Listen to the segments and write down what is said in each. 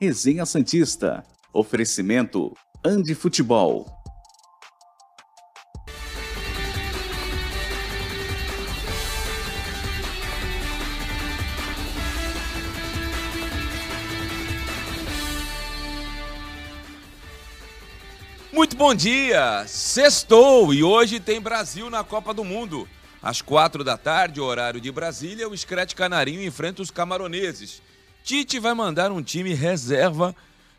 Resenha Santista. Oferecimento Andi Futebol. Muito bom dia! Sextou e hoje tem Brasil na Copa do Mundo. Às quatro da tarde, horário de Brasília, o Screte Canarinho enfrenta os camaroneses. Tite vai mandar um time reserva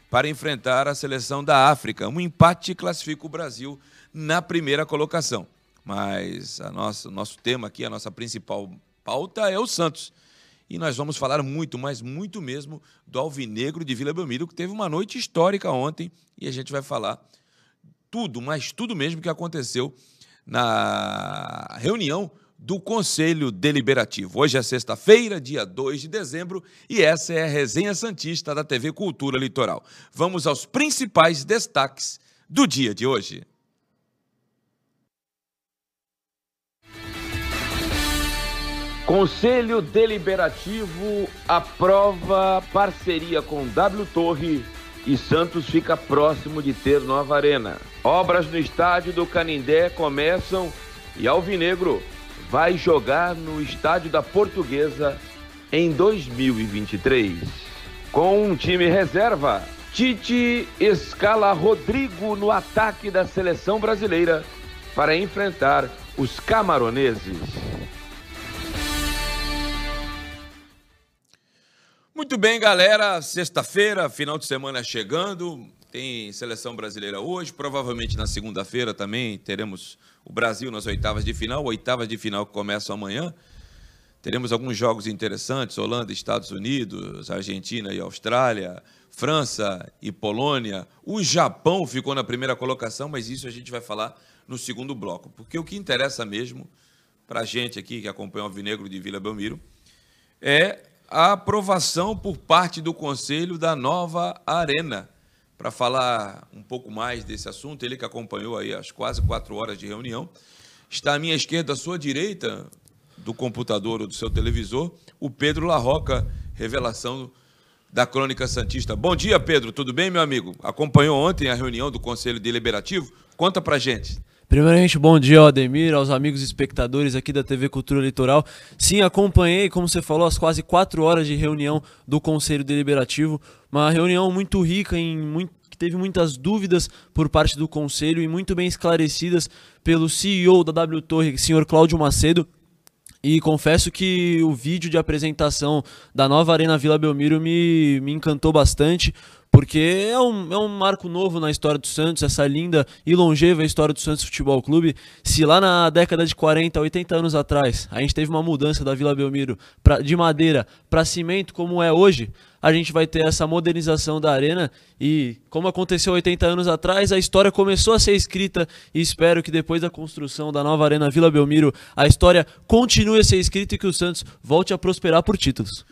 para enfrentar a seleção da África. Um empate classifica o Brasil na primeira colocação. Mas a nossa, nosso tema aqui, a nossa principal pauta é o Santos. E nós vamos falar muito, mas muito mesmo, do Alvinegro de Vila Belmiro, que teve uma noite histórica ontem. E a gente vai falar tudo, mas tudo mesmo que aconteceu na reunião do Conselho Deliberativo. Hoje é sexta-feira, dia 2 de dezembro, e essa é a resenha Santista da TV Cultura Litoral. Vamos aos principais destaques do dia de hoje. Conselho Deliberativo aprova parceria com W Torre e Santos fica próximo de ter nova arena. Obras no estádio do Canindé começam e Alvinegro vai jogar no estádio da Portuguesa em 2023. Com um time reserva, Tite escala Rodrigo no ataque da seleção brasileira para enfrentar os camaroneses. Muito bem, galera. Sexta-feira, final de semana chegando. Tem seleção brasileira hoje. Provavelmente na segunda-feira também teremos o Brasil nas oitavas de final. Oitavas de final que começam amanhã. Teremos alguns jogos interessantes: Holanda, Estados Unidos, Argentina e Austrália, França e Polônia. O Japão ficou na primeira colocação, mas isso a gente vai falar no segundo bloco. Porque o que interessa mesmo para a gente aqui que acompanha o Alvinegro de Vila Belmiro é a aprovação por parte do Conselho da nova Arena. Para falar um pouco mais desse assunto, ele que acompanhou aí as quase quatro horas de reunião, está à minha esquerda, à sua direita, do computador ou do seu televisor, o Pedro Larroca, revelação da Crônica Santista. Bom dia, Pedro. Tudo bem, meu amigo? Acompanhou ontem a reunião do Conselho Deliberativo? Conta pra gente. Primeiramente, bom dia Ademir, aos amigos espectadores aqui da TV Cultura Litoral. Sim, acompanhei, como você falou, as quase quatro horas de reunião do Conselho Deliberativo. Uma reunião muito rica, em muito, que teve muitas dúvidas por parte do Conselho e muito bem esclarecidas pelo CEO da W Torre, senhor Cláudio Macedo. E confesso que o vídeo de apresentação da nova Arena Vila Belmiro me, me encantou bastante porque é um, é um marco novo na história do Santos, essa linda e longeva história do Santos Futebol Clube. Se lá na década de 40, 80 anos atrás, a gente teve uma mudança da Vila Belmiro pra, de madeira para cimento, como é hoje, a gente vai ter essa modernização da arena e, como aconteceu 80 anos atrás, a história começou a ser escrita e espero que depois da construção da nova Arena Vila Belmiro, a história continue a ser escrita e que o Santos volte a prosperar por títulos.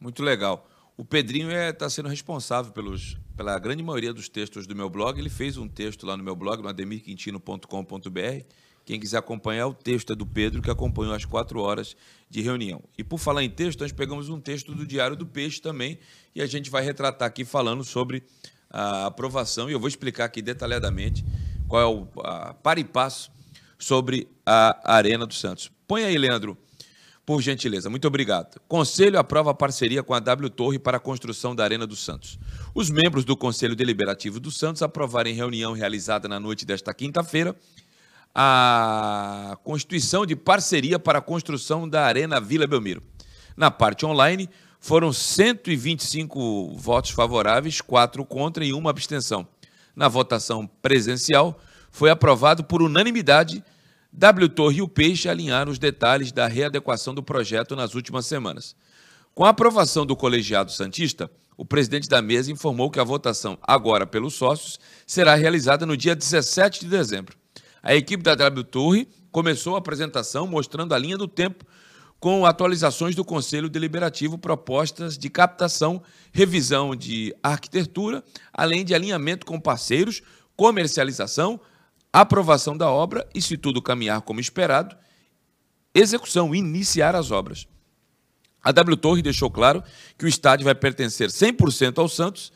Muito legal. O Pedrinho está é, tá sendo responsável pelos, pela grande maioria dos textos do meu blog. Ele fez um texto lá no meu blog, no ademirquintino.com.br. Quem quiser acompanhar, o texto é do Pedro, que acompanhou as quatro horas de reunião. E por falar em texto, nós pegamos um texto do Diário do Peixe também, e a gente vai retratar aqui falando sobre a aprovação, e eu vou explicar aqui detalhadamente qual é o par e passo sobre a Arena do Santos. Põe aí, Leandro, por gentileza, muito obrigado. Conselho aprova a parceria com a W Torre para a construção da Arena do Santos. Os membros do Conselho Deliberativo do Santos aprovaram em reunião realizada na noite desta quinta-feira a constituição de parceria para a construção da Arena Vila Belmiro. Na parte online, foram 125 votos favoráveis, 4 contra e uma abstenção. Na votação presencial, foi aprovado por unanimidade W Torre e o Peixe alinharam os detalhes da readequação do projeto nas últimas semanas. Com a aprovação do colegiado Santista, o presidente da mesa informou que a votação, agora pelos sócios, será realizada no dia 17 de dezembro. A equipe da W Torre começou a apresentação mostrando a linha do tempo com atualizações do Conselho Deliberativo, propostas de captação, revisão de arquitetura, além de alinhamento com parceiros, comercialização, aprovação da obra e, se tudo caminhar como esperado, execução, iniciar as obras. A W Torre deixou claro que o estádio vai pertencer 100% ao Santos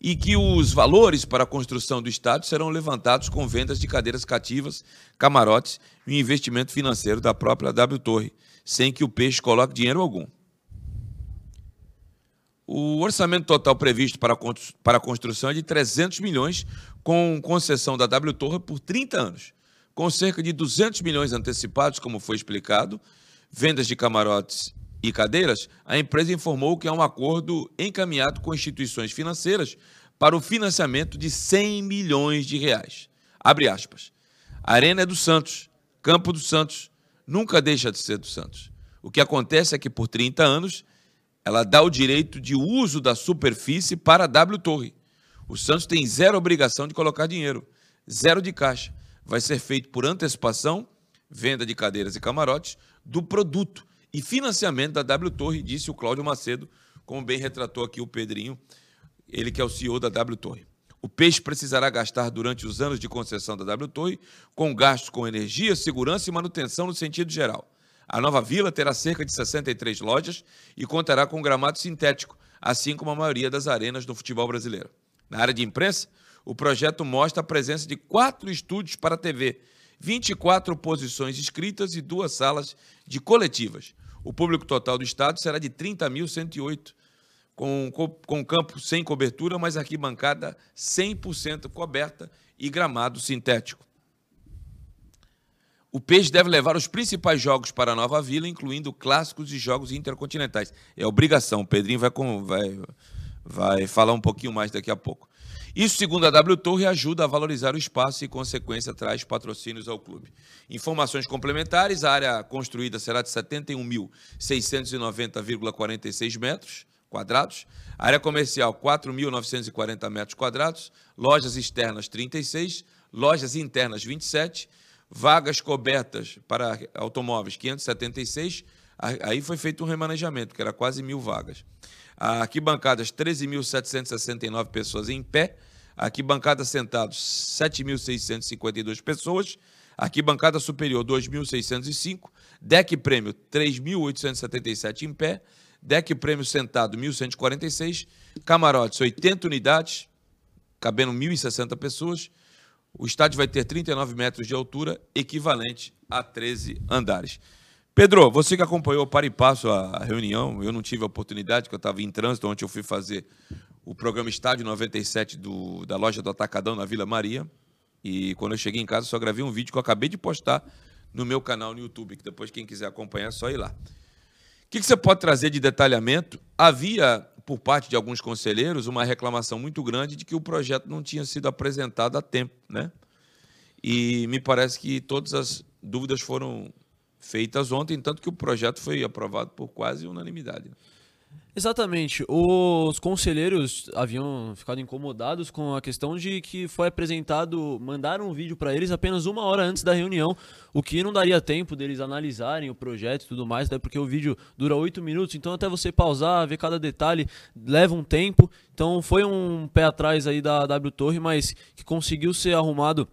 e que os valores para a construção do estádio serão levantados com vendas de cadeiras cativas, camarotes e investimento financeiro da própria W Torre, sem que o peixe coloque dinheiro algum. O orçamento total previsto para a construção é de 300 milhões, com concessão da W Torre por 30 anos, com cerca de 200 milhões antecipados, como foi explicado, vendas de camarotes e cadeiras, a empresa informou que há um acordo encaminhado com instituições financeiras para o financiamento de 100 milhões de reais. Abre aspas. Arena é do Santos, campo do Santos, nunca deixa de ser do Santos. O que acontece é que por 30 anos ela dá o direito de uso da superfície para a W Torre. O Santos tem zero obrigação de colocar dinheiro, zero de caixa. Vai ser feito por antecipação, venda de cadeiras e camarotes, do produto e financiamento da W Torre, disse o Cláudio Macedo, como bem retratou aqui o Pedrinho, ele que é o CEO da W Torre. O peixe precisará gastar durante os anos de concessão da W Torre com gastos com energia, segurança e manutenção no sentido geral. A nova vila terá cerca de 63 lojas e contará com gramado sintético, assim como a maioria das arenas do futebol brasileiro. Na área de imprensa, o projeto mostra a presença de quatro estúdios para TV, 24 posições escritas e duas salas de coletivas. O público total do estado será de 30.108, com, com, com campo sem cobertura, mas arquibancada 100% coberta e gramado sintético. O Peixe deve levar os principais jogos para a Nova Vila, incluindo clássicos e jogos intercontinentais. É obrigação. O Pedrinho vai, vai, vai falar um pouquinho mais daqui a pouco. Isso, segundo a W Torre, ajuda a valorizar o espaço e, consequência, traz patrocínios ao clube. Informações complementares: a área construída será de 71.690,46 metros quadrados, área comercial 4.940 metros quadrados, lojas externas 36, lojas internas 27, vagas cobertas para automóveis 576. Aí foi feito um remanejamento, que era quase mil vagas. Arquibancadas, 13.769 pessoas em pé. Arquibancada sentados, 7.652 pessoas. Arquibancada superior, 2.605. Deck prêmio, 3.877 em pé. Deck prêmio sentado, 1.146. Camarotes, 80 unidades, cabendo 1.060 pessoas. O estádio vai ter 39 metros de altura, equivalente a 13 andares. Pedro, você que acompanhou para e passo a reunião, eu não tive a oportunidade, porque eu estava em trânsito, ontem eu fui fazer o programa Estádio 97 do, da loja do Atacadão na Vila Maria. E quando eu cheguei em casa, só gravei um vídeo que eu acabei de postar no meu canal no YouTube, que depois quem quiser acompanhar é só ir lá. O que, que você pode trazer de detalhamento? Havia, por parte de alguns conselheiros, uma reclamação muito grande de que o projeto não tinha sido apresentado a tempo, né? E me parece que todas as dúvidas foram feitas ontem, tanto que o projeto foi aprovado por quase unanimidade. Exatamente. Os conselheiros haviam ficado incomodados com a questão de que foi apresentado, mandaram um vídeo para eles apenas uma hora antes da reunião, o que não daria tempo deles analisarem o projeto e tudo mais, até porque o vídeo dura oito minutos, então até você pausar, ver cada detalhe, leva um tempo. Então foi um pé atrás aí da W Torre, mas que conseguiu ser arrumado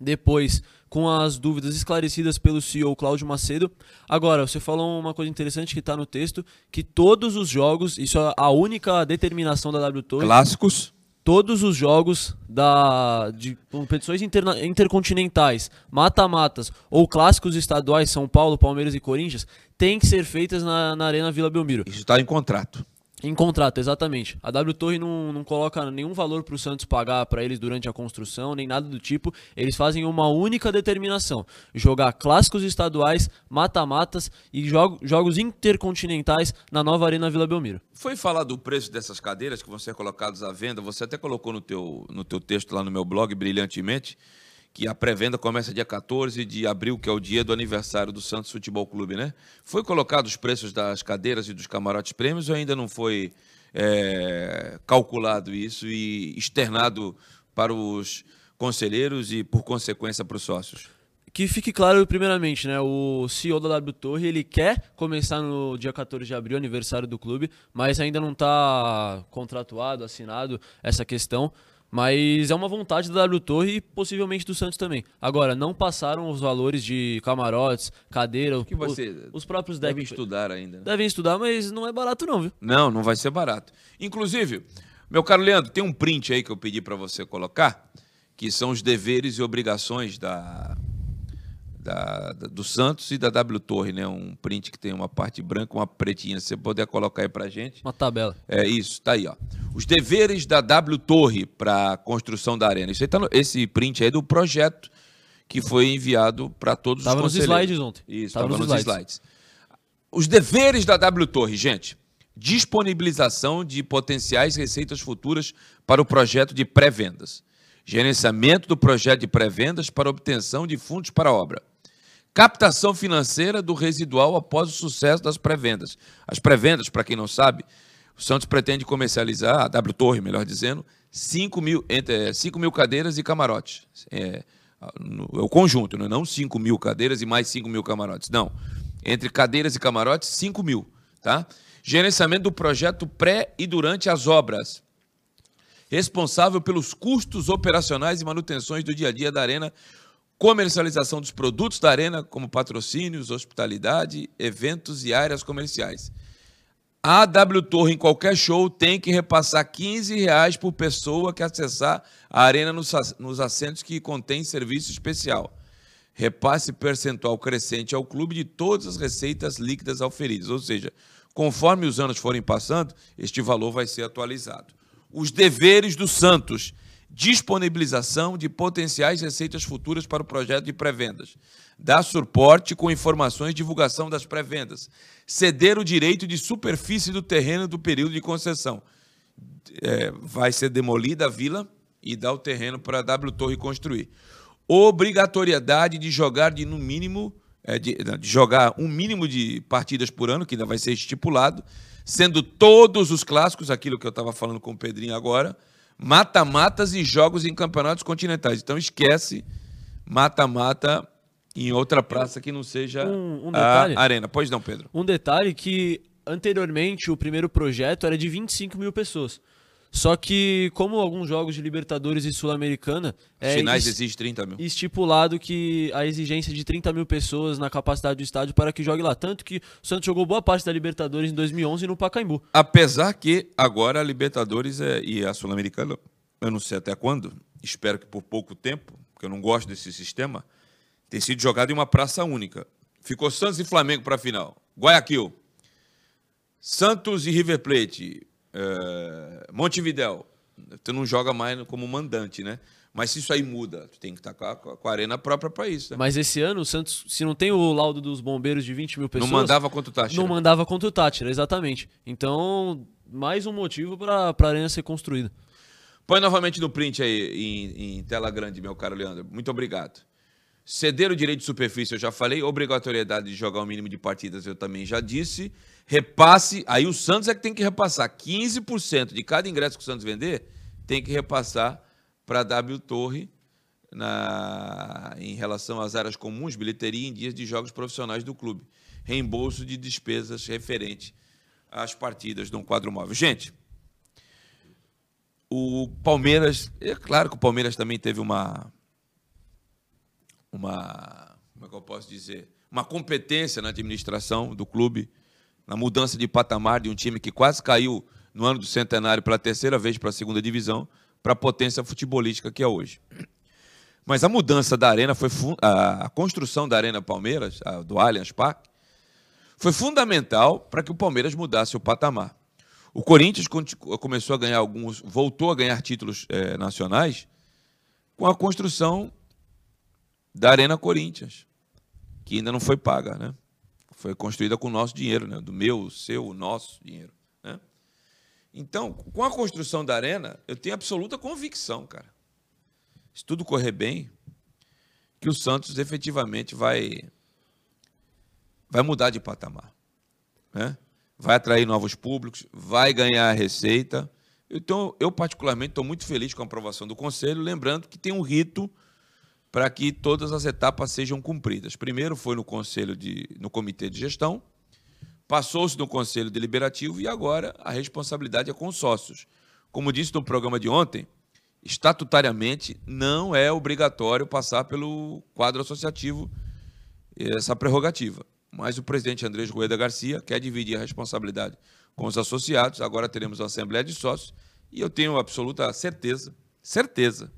depois com as dúvidas esclarecidas pelo CEO Cláudio Macedo. Agora, você falou uma coisa interessante que está no texto, que todos os jogos, isso é a única determinação da W Torre. Clássicos. Todos os jogos da, de competições interna, intercontinentais, mata-matas ou clássicos estaduais, São Paulo, Palmeiras e Corinthians, têm que ser feitas na, na Arena Vila Belmiro. Isso está em contrato. Em contrato, exatamente. A W Torre não, não coloca nenhum valor para o Santos pagar para eles durante a construção, nem nada do tipo. Eles fazem uma única determinação: jogar clássicos estaduais, mata-matas e jogo, jogos intercontinentais na nova Arena Vila Belmiro. Foi falado o preço dessas cadeiras que vão ser colocadas à venda. Você até colocou no teu, no teu texto lá no meu blog, brilhantemente que a pré-venda começa dia 14 de abril, que é o dia do aniversário do Santos Futebol Clube, né? Foi colocado os preços das cadeiras e dos camarotes prêmios ou ainda não foi é, calculado isso e externado para os conselheiros e, por consequência, para os sócios? Que fique claro, primeiramente, né? O CEO da W Torre ele quer começar no dia 14 de abril, aniversário do clube, mas ainda não está contratuado, assinado essa questão. Mas é uma vontade da W Torre e possivelmente do Santos também. Agora, não passaram os valores de camarotes, cadeira, que você os próprios devem estudar ainda. Né? Devem estudar, mas não é barato não, viu? Não, não vai ser barato. Inclusive, Meu caro Leandro, tem um print aí que eu pedi para você colocar, que são os deveres e obrigações da, da, da, do Santos e da W Torre, né? Um print que tem uma parte branca, uma pretinha. Se você puder colocar aí pra gente. Uma tabela. É isso, tá aí, ó. Os deveres da W Torre para construção da arena. Isso aí tá no, esse print aí é do projeto que foi enviado para todos tava os conselheiros. Tava nos slides ontem. Isso, estava nos, nos slides. slides. Os deveres da W Torre, gente. Disponibilização de potenciais receitas futuras para o projeto de pré-vendas. Gerenciamento do projeto de pré-vendas para obtenção de fundos para a obra captação financeira do residual após o sucesso das pré-vendas. As pré-vendas, para quem não sabe, o Santos pretende comercializar, a W Torre, melhor dizendo, 5 mil, entre, 5 mil cadeiras e camarotes. É, no, é o conjunto, não 5 mil cadeiras e mais 5 mil camarotes. Não. Entre cadeiras e camarotes, 5 mil. Tá? Gerenciamento do projeto pré e durante as obras. Responsável pelos custos operacionais e manutenções do dia a dia da Arena comercialização dos produtos da arena, como patrocínios, hospitalidade, eventos e áreas comerciais. A W Torre, em qualquer show, tem que repassar 15 reais por pessoa que acessar a arena nos, nos assentos que contém serviço especial. Repasse percentual crescente ao clube de todas as receitas líquidas auferidas. Ou seja, conforme os anos forem passando, este valor vai ser atualizado. Os deveres do Santos disponibilização de potenciais receitas futuras para o projeto de pré-vendas, dar suporte com informações e divulgação das pré-vendas, ceder o direito de superfície do terreno do período de concessão. É, vai ser demolida a vila e dar o terreno para a W Torre construir. Obrigatoriedade de jogar de no mínimo é, de, de jogar um mínimo de partidas por ano, que ainda vai ser estipulado, sendo todos os clássicos, aquilo que eu estava falando com o Pedrinho agora, mata-matas e jogos em campeonatos continentais. Então esquece mata-mata em outra praça que não seja um, um a arena. Pois não, Pedro. Um detalhe que anteriormente o primeiro projeto era de 25 mil pessoas. Só que, como alguns jogos de Libertadores e Sul-Americana. É finais exige 30 mil. Estipulado que a exigência de 30 mil pessoas na capacidade do estádio para que jogue lá. Tanto que o Santos jogou boa parte da Libertadores em 2011 no Pacaembu. Apesar que agora a Libertadores é, e a Sul-Americana, eu não sei até quando, espero que por pouco tempo, porque eu não gosto desse sistema, tem sido jogado em uma praça única. Ficou Santos e Flamengo para a final. Guayaquil. Santos e River Plate é, Montevidéu, tu não joga mais como mandante, né? Mas se isso aí muda, tu tem que estar tá com a, com a arena própria para isso. Né? Mas esse ano, o Santos, se não tem o laudo dos bombeiros de 20 mil pessoas. Não mandava contra o Tátira. Não mandava contra o Tátira, exatamente. Então, mais um motivo para a arena ser construída. Põe novamente no print aí, em, em tela grande, meu caro Leandro. Muito obrigado. Ceder o direito de superfície, eu já falei. Obrigatoriedade de jogar o mínimo de partidas, eu também já disse. Repasse, aí o Santos é que tem que repassar. 15% de cada ingresso que o Santos vender tem que repassar para a W Torre na, em relação às áreas comuns, bilheteria em dias de jogos profissionais do clube. Reembolso de despesas referente às partidas de um quadro móvel. Gente, o Palmeiras, é claro que o Palmeiras também teve uma uma, como é que eu posso dizer, uma competência na administração do clube, na mudança de patamar de um time que quase caiu no ano do centenário pela terceira vez para a segunda divisão, para a potência futebolística que é hoje. Mas a mudança da arena foi a construção da Arena Palmeiras, do Allianz Parque, foi fundamental para que o Palmeiras mudasse o patamar. O Corinthians começou a ganhar alguns, voltou a ganhar títulos é, nacionais com a construção da Arena Corinthians, que ainda não foi paga, né? Foi construída com o nosso dinheiro, né? Do meu, seu, nosso dinheiro, né? Então, com a construção da arena, eu tenho absoluta convicção, cara. Se tudo correr bem, que o Santos efetivamente vai vai mudar de patamar, né? Vai atrair novos públicos, vai ganhar receita. Então, eu particularmente estou muito feliz com a aprovação do conselho, lembrando que tem um rito para que todas as etapas sejam cumpridas. Primeiro foi no conselho de, no comitê de gestão, passou-se no conselho deliberativo e agora a responsabilidade é com os sócios. Como disse no programa de ontem, estatutariamente não é obrigatório passar pelo quadro associativo essa prerrogativa. Mas o presidente Andrés Rueda Garcia quer dividir a responsabilidade com os associados. Agora teremos a Assembleia de Sócios E eu tenho absoluta certeza, certeza,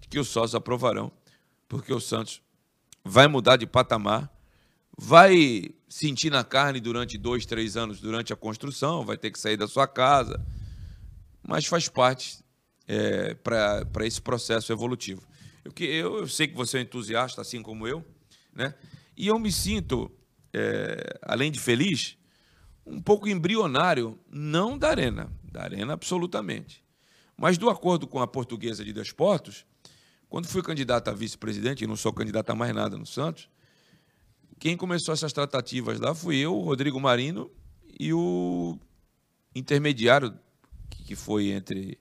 de que os sócios aprovarão, porque o Santos vai mudar de patamar, vai sentir na carne durante dois, três anos durante a construção, vai ter que sair da sua casa, mas faz parte é, para esse processo evolutivo. Eu, eu, eu, sei que você é entusiasta, assim como eu, né? e eu me sinto, é, além de feliz, um pouco embrionário, não da Arena, da Arena absolutamente, mas do acordo com a portuguesa de desportos, quando fui candidato a vice-presidente, e não sou candidato a mais nada no Santos, quem começou essas tratativas lá fui eu, o Rodrigo Marino e o intermediário que foi entre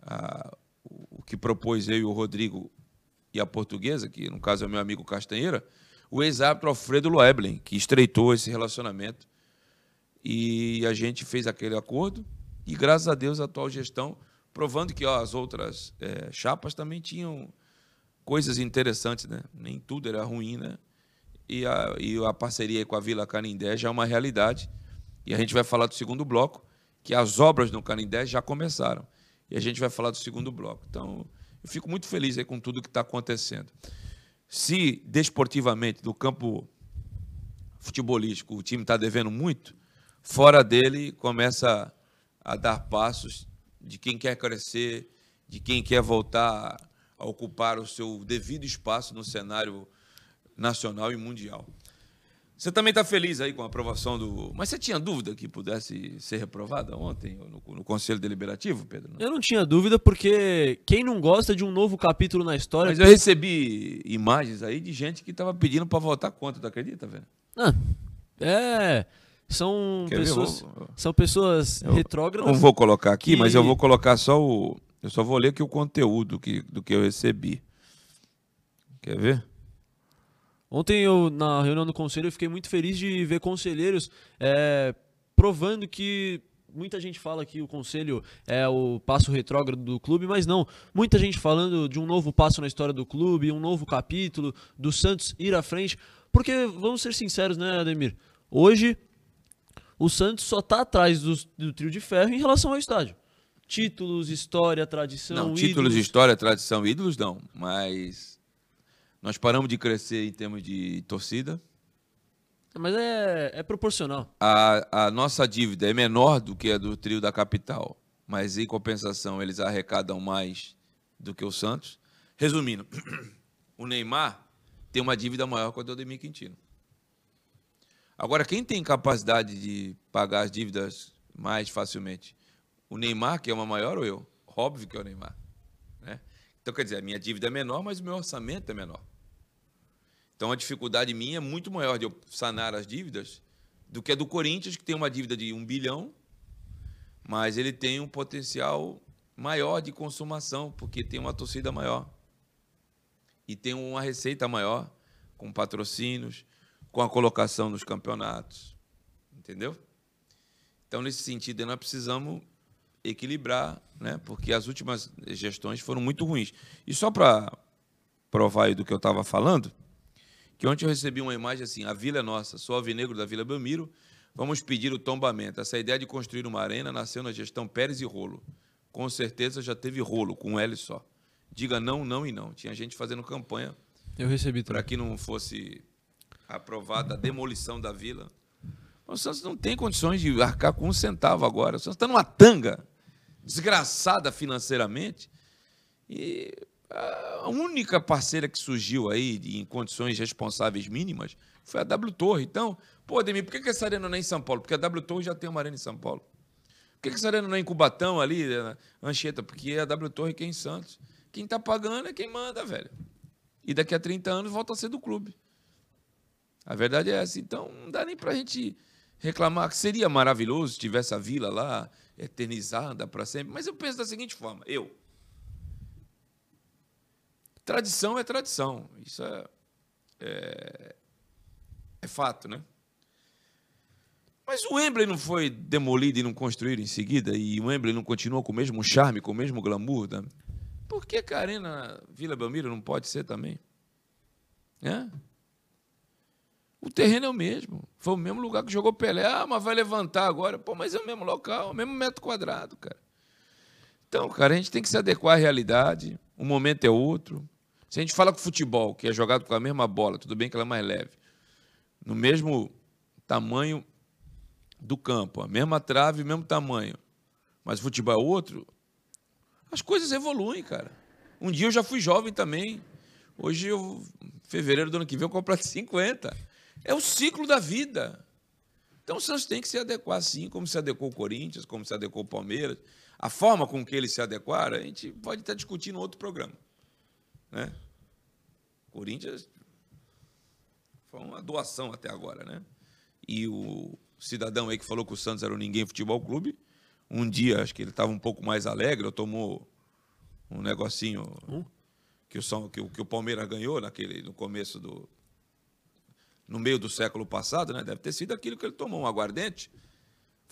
a, o que propôs eu e o Rodrigo e a portuguesa, que no caso é meu amigo Castanheira, o ex-árbitro Alfredo Loeblen, que estreitou esse relacionamento. E a gente fez aquele acordo e, graças a Deus, a atual gestão, provando que ó, as outras é, chapas também tinham coisas interessantes, né? Nem tudo era ruim, né? E a, e a parceria com a Vila Canindé já é uma realidade. E a gente vai falar do segundo bloco, que as obras no Canindé já começaram. E a gente vai falar do segundo bloco. Então, eu fico muito feliz aí com tudo que está acontecendo. Se desportivamente, do campo futebolístico, o time está devendo muito, fora dele começa a dar passos de quem quer crescer, de quem quer voltar a ocupar o seu devido espaço no cenário nacional e mundial. Você também está feliz aí com a aprovação do. Mas você tinha dúvida que pudesse ser reprovada ontem no, no, Conselho Deliberativo, Pedro? Eu não tinha dúvida, porque quem não gosta de um novo capítulo na história. Mas eu recebi imagens aí de gente que estava pedindo para votar contra, tu acredita, velho? Ah, é. São Quer pessoas, vou... são pessoas eu retrógradas. Não vou colocar aqui, que... mas eu vou colocar só o. Eu só vou ler aqui o conteúdo que, do que eu recebi. Quer ver? Ontem, eu, na reunião do conselho, eu fiquei muito feliz de ver conselheiros é, provando que muita gente fala que o conselho é o passo retrógrado do clube, mas não. Muita gente falando de um novo passo na história do clube, um novo capítulo, do Santos ir à frente. Porque, vamos ser sinceros, né, Ademir? Hoje, o Santos só está atrás do, do trio de ferro em relação ao estádio. Títulos, história, tradição. Não, títulos, ídolos. história, tradição, ídolos não. Mas nós paramos de crescer em termos de torcida. Mas é, é proporcional. A, a nossa dívida é menor do que a do trio da capital. Mas em compensação, eles arrecadam mais do que o Santos. Resumindo, o Neymar tem uma dívida maior que a do Ademir Quintino. Agora, quem tem capacidade de pagar as dívidas mais facilmente? O Neymar, que é uma maior, ou eu? Óbvio que é o Neymar. Né? Então, quer dizer, a minha dívida é menor, mas o meu orçamento é menor. Então, a dificuldade minha é muito maior de eu sanar as dívidas do que a do Corinthians, que tem uma dívida de um bilhão, mas ele tem um potencial maior de consumação, porque tem uma torcida maior. E tem uma receita maior, com patrocínios, com a colocação nos campeonatos. Entendeu? Então, nesse sentido, nós precisamos equilibrar, né? porque as últimas gestões foram muito ruins. E só para provar do que eu estava falando, que ontem eu recebi uma imagem assim, a vila é nossa, sou alvinegro da Vila Belmiro, vamos pedir o tombamento. Essa ideia de construir uma arena nasceu na gestão Pérez e Rolo. Com certeza já teve rolo, com um L só. Diga não, não e não. Tinha gente fazendo campanha. Eu recebi Para que não fosse aprovada a demolição da vila. O Santos não tem condições de arcar com um centavo agora. O Santos está numa tanga, desgraçada financeiramente. E a única parceira que surgiu aí em condições responsáveis mínimas foi a W Torre. Então, pô, Ademir, por que essa arena não é em São Paulo? Porque a W Torre já tem uma arena em São Paulo. Por que essa arena não é em Cubatão ali, na Anchieta? Porque a W Torre que é em Santos. Quem está pagando é quem manda, velho. E daqui a 30 anos volta a ser do clube. A verdade é essa. Então, não dá nem para a gente reclamar que seria maravilhoso se tivesse a vila lá eternizada para sempre. Mas eu penso da seguinte forma: eu. Tradição é tradição. Isso é, é, é fato, né? Mas o Wembley não foi demolido e não construído em seguida? E o Wembley não continuou com o mesmo charme, com o mesmo glamour? Né? Por que a Arena Vila Belmiro não pode ser também? É? O terreno é o mesmo. Foi o mesmo lugar que jogou Pelé. Ah, mas vai levantar agora. Pô, mas é o mesmo local, o mesmo metro quadrado, cara. Então, cara, a gente tem que se adequar à realidade. O momento é outro. Se a gente fala com futebol, que é jogado com a mesma bola, tudo bem que ela é mais leve, no mesmo tamanho do campo, a mesma trave, mesmo tamanho, mas o futebol é outro, as coisas evoluem, cara. Um dia eu já fui jovem também. Hoje, eu, fevereiro do ano que vem, eu completo 50. É o ciclo da vida. Então o Santos tem que se adequar assim, como se adequou o Corinthians, como se adequou o Palmeiras. A forma com que eles se adequaram, a gente pode estar discutindo outro programa. Né? Corinthians foi uma doação até agora, né? E o cidadão aí que falou que o Santos era o Ninguém Futebol Clube, um dia, acho que ele estava um pouco mais alegre, ou tomou um negocinho hum? que, o, que, o, que o Palmeiras ganhou naquele, no começo do. No meio do século passado, né? Deve ter sido aquilo que ele tomou, um aguardente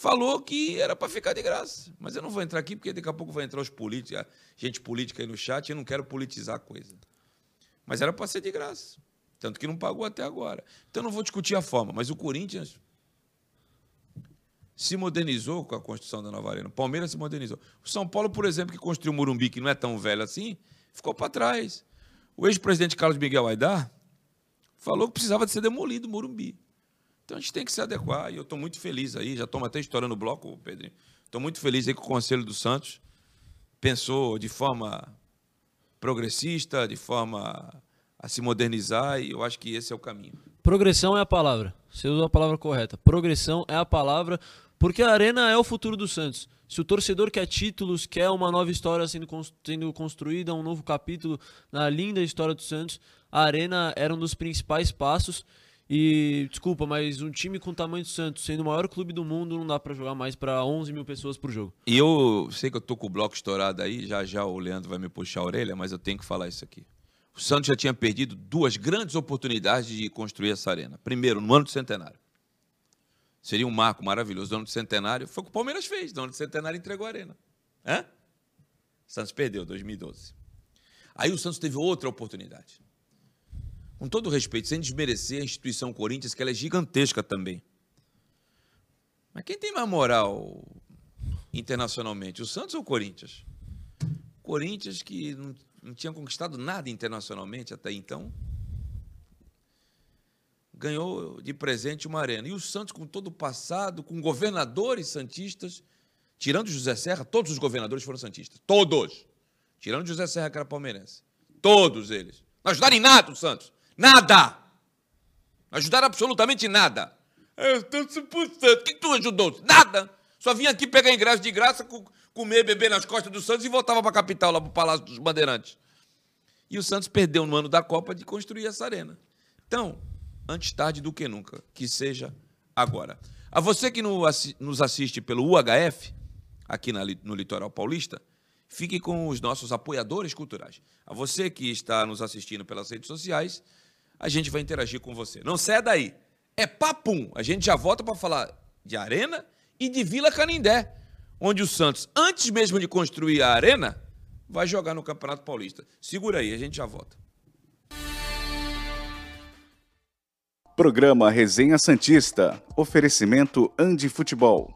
falou que era para ficar de graça. Mas eu não vou entrar aqui porque daqui a pouco vai entrar os políticos, gente política aí no chat, e eu não quero politizar a coisa. Mas era para ser de graça. Tanto que não pagou até agora. Então não vou discutir a forma, mas o Corinthians se modernizou com a construção da nova arena. O Palmeiras se modernizou. O São Paulo, por exemplo, que construiu o Murumbi, que não é tão velho assim, ficou para trás. O ex-presidente Carlos Miguel Aidar falou que precisava de ser demolido o Murumbi. Então a gente tem que se adequar e eu estou muito feliz aí, já estamos até estourando o bloco, Pedrinho. Estou muito feliz aí que o Conselho do Santos pensou de forma progressista, de forma a se modernizar e eu acho que esse é o caminho. Progressão é a palavra. Você usou a palavra correta. Progressão é a palavra, porque a Arena é o futuro do Santos. Se o torcedor quer títulos, quer uma nova história sendo, sendo construída, um novo capítulo na linda história do Santos, a Arena era um dos principais passos. E, desculpa, mas um time com o tamanho do Santos, sendo o maior clube do mundo, não dá para jogar mais para 11 mil pessoas por jogo. E eu sei que eu tô com o bloco estourado aí, já já o Leandro vai me puxar a orelha, mas eu tenho que falar isso aqui. O Santos já tinha perdido duas grandes oportunidades de construir essa arena. Primeiro, no ano do centenário. Seria um marco maravilhoso. No ano do centenário foi o que o Palmeiras fez. No ano do centenário entregou a arena. Hã? O Santos perdeu, 2012. Aí o Santos teve outra oportunidade com todo respeito, sem desmerecer a instituição Corinthians, que ela é gigantesca também. Mas quem tem mais moral internacionalmente, o Santos ou o Corinthians? Corinthians que não, não tinha conquistado nada internacionalmente até então, ganhou de presente uma arena. E o Santos, com todo o passado, com governadores santistas, tirando José Serra, todos os governadores foram santistas. Todos! Tirando José Serra, que era palmeirense. Todos eles. Não ajudaram em nada o Santos. Nada. Ajudaram absolutamente nada. Eu estou supostando. O que tu ajudou? Nada. Só vinha aqui pegar ingresso de graça, comer, beber nas costas do Santos e voltava para a capital, lá para o Palácio dos Bandeirantes. E o Santos perdeu no ano da Copa de construir essa arena. Então, antes tarde do que nunca, que seja agora. A você que nos assiste pelo UHF, aqui no Litoral Paulista, fique com os nossos apoiadores culturais. A você que está nos assistindo pelas redes sociais, a gente vai interagir com você. Não sai daí. É papum. A gente já volta para falar de Arena e de Vila Canindé, onde o Santos, antes mesmo de construir a Arena, vai jogar no Campeonato Paulista. Segura aí, a gente já volta. Programa Resenha Santista. Oferecimento Andi Futebol.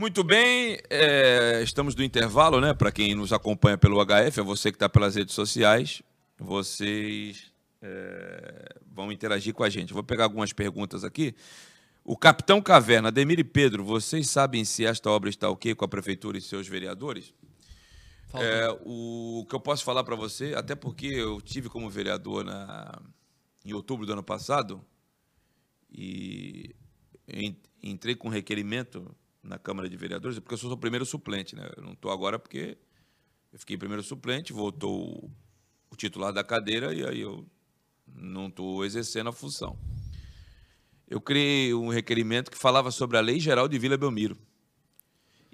Muito bem, é, estamos no intervalo, né? Para quem nos acompanha pelo HF, é você que está pelas redes sociais, vocês é, vão interagir com a gente. Vou pegar algumas perguntas aqui. O Capitão Caverna, Ademir e Pedro, vocês sabem se esta obra está ok com a prefeitura e seus vereadores? É, o que eu posso falar para você, até porque eu tive como vereador na, em outubro do ano passado e entrei com requerimento na Câmara de Vereadores, porque eu sou o primeiro suplente, né? Eu não estou agora porque eu fiquei primeiro suplente, voltou o titular da cadeira e aí eu não estou exercendo a função. Eu criei um requerimento que falava sobre a Lei Geral de Vila Belmiro.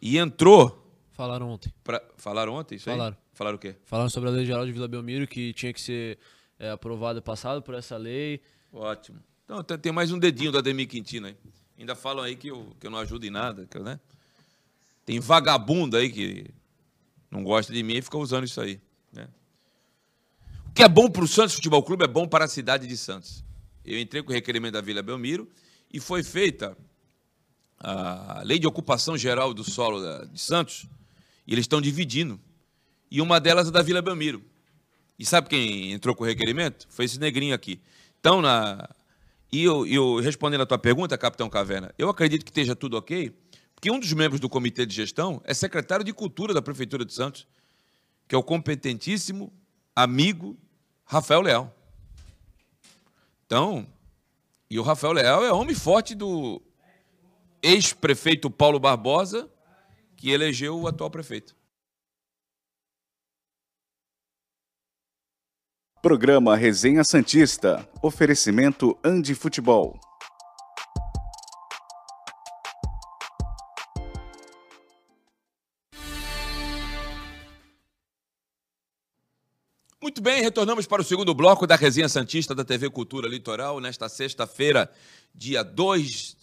E entrou. Falaram ontem. Pra, falaram ontem? Isso falaram. Aí? Falaram o quê? Falaram sobre a Lei Geral de Vila Belmiro, que tinha que ser é, aprovada e passada por essa lei. Ótimo. Então tem mais um dedinho da Demi Quintino aí. Ainda falam aí que eu, que eu não ajudo em nada, que, né? Tem vagabundo aí que não gosta de mim e fica usando isso aí. Né? que é bom para o Santos Futebol Clube é bom para a cidade de Santos. Eu entrei com o requerimento da Vila Belmiro e foi feita a lei de ocupação geral do solo de Santos, e eles estão dividindo. E uma delas é da Vila Belmiro. E sabe quem entrou com o requerimento? Foi esse negrinho aqui. Então, na... e eu, eu respondendo a tua pergunta, Capitão Caverna, eu acredito que esteja tudo ok, porque um dos membros do comitê de gestão é secretário de Cultura da Prefeitura de Santos, que é o competentíssimo amigo Rafael Leal. Então, e o Rafael Leal é homem forte do ex-prefeito Paulo Barbosa, que elegeu o atual prefeito. Programa Resenha Santista. Oferecimento Andi Futebol. Muito bem, retornamos para o segundo bloco da Resenha Santista da TV Cultura Litoral, nesta sexta-feira, dia 2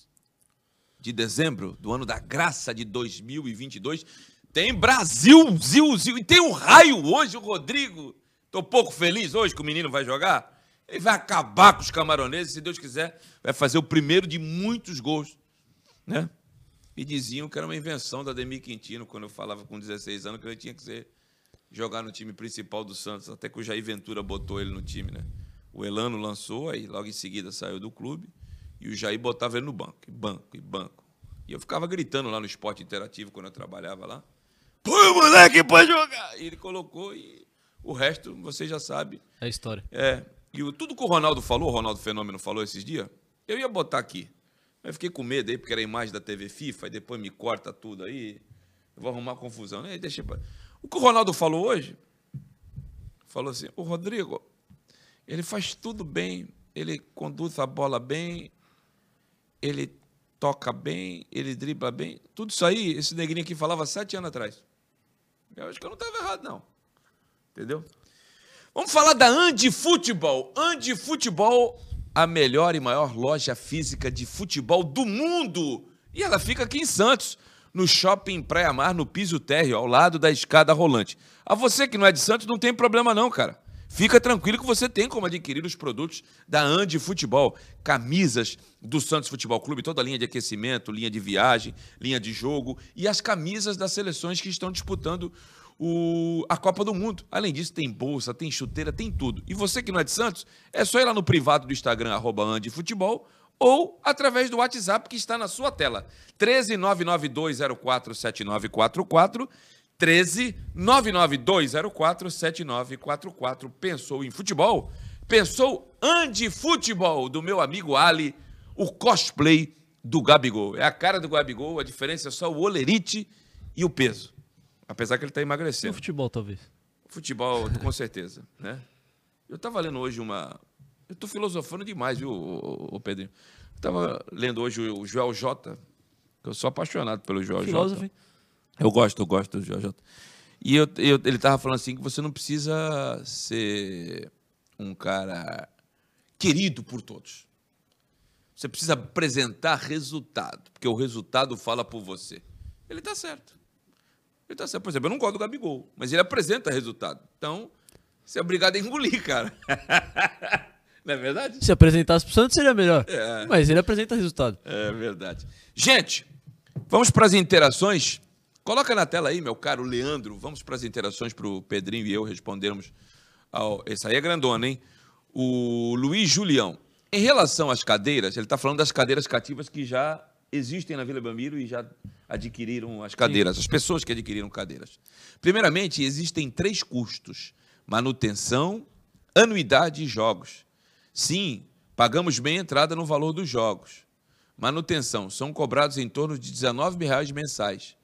de dezembro do ano da graça de 2022. Tem Brasil, Zil, Zil, e tem um raio hoje, o Rodrigo. Estou pouco feliz hoje que o menino vai jogar. Ele vai acabar com os camaroneses, se Deus quiser, vai fazer o primeiro de muitos gols. Né? E diziam que era uma invenção da Ademir Quintino, quando eu falava com 16 anos, que ele tinha que ser jogar no time principal do Santos, até que o Jair Ventura botou ele no time, né? O Elano lançou, aí logo em seguida saiu do clube, e o Jair botava ele no banco, e banco, e banco. E eu ficava gritando lá no esporte interativo quando eu trabalhava lá. Põe o moleque pra jogar! E ele colocou e o resto você já sabe. É a história. É. E o, tudo que o Ronaldo falou, o Ronaldo Fenômeno falou esses dias, eu ia botar aqui. Eu fiquei com medo aí, porque era a imagem da TV FIFA, e depois me corta tudo aí. Eu vou arrumar confusão. Né? Deixa pra... O que o Ronaldo falou hoje, falou assim, o Rodrigo, ele faz tudo bem, ele conduz a bola bem, ele toca bem, ele dribla bem. Tudo isso aí, esse negrinho aqui falava sete anos atrás. Eu acho que eu não estava errado, não. Entendeu? Vamos falar da Andi Futebol. Andi Futebol, a melhor e maior loja física de futebol do mundo. E ela fica aqui em Santos no Shopping Praia Mar, no piso térreo, ao lado da escada rolante. A você que não é de Santos, não tem problema não, cara. Fica tranquilo que você tem como adquirir os produtos da Andi Futebol. Camisas do Santos Futebol Clube, toda a linha de aquecimento, linha de viagem, linha de jogo e as camisas das seleções que estão disputando o, a Copa do Mundo. Além disso, tem bolsa, tem chuteira, tem tudo. E você que não é de Santos, é só ir lá no privado do Instagram, arroba Andi Futebol, ou através do WhatsApp que está na sua tela. 13992047944 13992047944. Pensou em futebol? Pensou Ande Futebol, do meu amigo Ali, o cosplay do Gabigol. É a cara do Gabigol, a diferença é só o olerite e o peso. Apesar que ele está emagrecendo. No futebol, talvez. Futebol, com certeza. né? Eu estava lendo hoje uma, eu estou filosofando demais, viu, o Pedrinho? Estava lendo hoje o Joel J, que eu sou apaixonado pelo Joel Filósofo. J. Eu gosto, eu gosto do Joel J. E eu, eu, ele estava falando assim que você não precisa ser um cara querido por todos. Você precisa apresentar resultado, porque o resultado fala por você. Ele está certo. Ele está certo. Por exemplo, eu não gosto do Gabigol, mas ele apresenta resultado. Então, você é obrigado a engolir, cara. Não é verdade? Se apresentasse pro Santos seria melhor. É. Mas ele apresenta resultado. É verdade. Gente, vamos para as interações. Coloca na tela aí, meu caro Leandro. Vamos para as interações para o Pedrinho e eu respondermos. Ao... Esse aí é grandona, hein? O Luiz Julião. Em relação às cadeiras, ele está falando das cadeiras cativas que já existem na Vila Bamiro e já adquiriram as cadeiras, as pessoas que adquiriram cadeiras. Primeiramente, existem três custos: manutenção, anuidade e jogos. Sim, pagamos bem a entrada no valor dos jogos. Manutenção, são cobrados em torno de 19 reais mensais.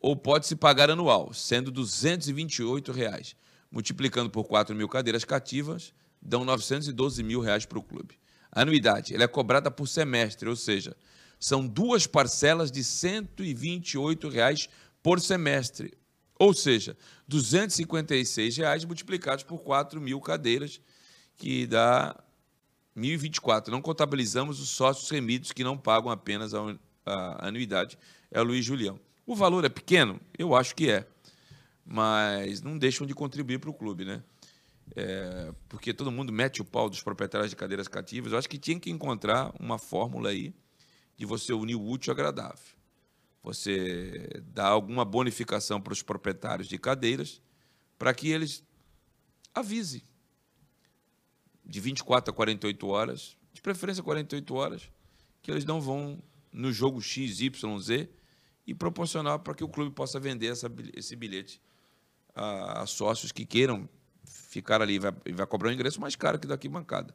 Ou pode-se pagar anual, sendo 228 reais. Multiplicando por 4 mil cadeiras cativas, dão 912 mil reais para o clube. A anuidade ela é cobrada por semestre, ou seja, são duas parcelas de 128 reais por semestre. Ou seja, 256 reais multiplicados por 4 mil cadeiras, que dá 1024. Não contabilizamos os sócios remidos que não pagam apenas a, a anuidade. É o Luiz Julião. O valor é pequeno? Eu acho que é. Mas não deixam de contribuir para o clube, né? é, porque todo mundo mete o pau dos proprietários de cadeiras cativas. Eu acho que tinha que encontrar uma fórmula aí de você unir o útil ao agradável. Você dar alguma bonificação para os proprietários de cadeiras para que eles avisem de 24 a 48 horas, de preferência 48 horas, que eles não vão no jogo X, Y, Z e proporcionar para que o clube possa vender essa, esse bilhete a, a, sócios que queiram ficar ali. Vai, vai cobrar um ingresso mais caro que daqui bancada.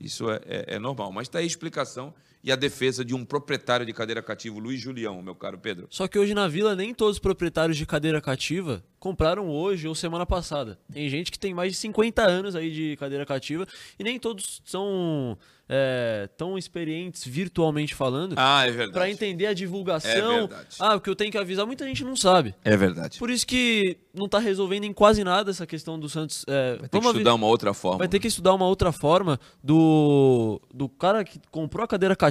Isso é, é, é normal. Mas está aí a explicação e a defesa de um proprietário de cadeira cativa, Luiz Julião, meu caro Pedro. Só que hoje na Vila nem todos os proprietários de cadeira cativa compraram hoje ou semana passada. Tem gente que tem mais de 50 anos aí de cadeira cativa e nem todos são é, tão experientes virtualmente falando. Ah, é verdade. Para entender a divulgação. É verdade. Ah, o que eu tenho que avisar, muita gente não sabe. É verdade. Por isso que não está resolvendo em quase nada essa questão do Santos. É, Vai ter que estudar uma outra forma. Vai ter que estudar uma outra forma do, do cara que comprou a cadeira cativa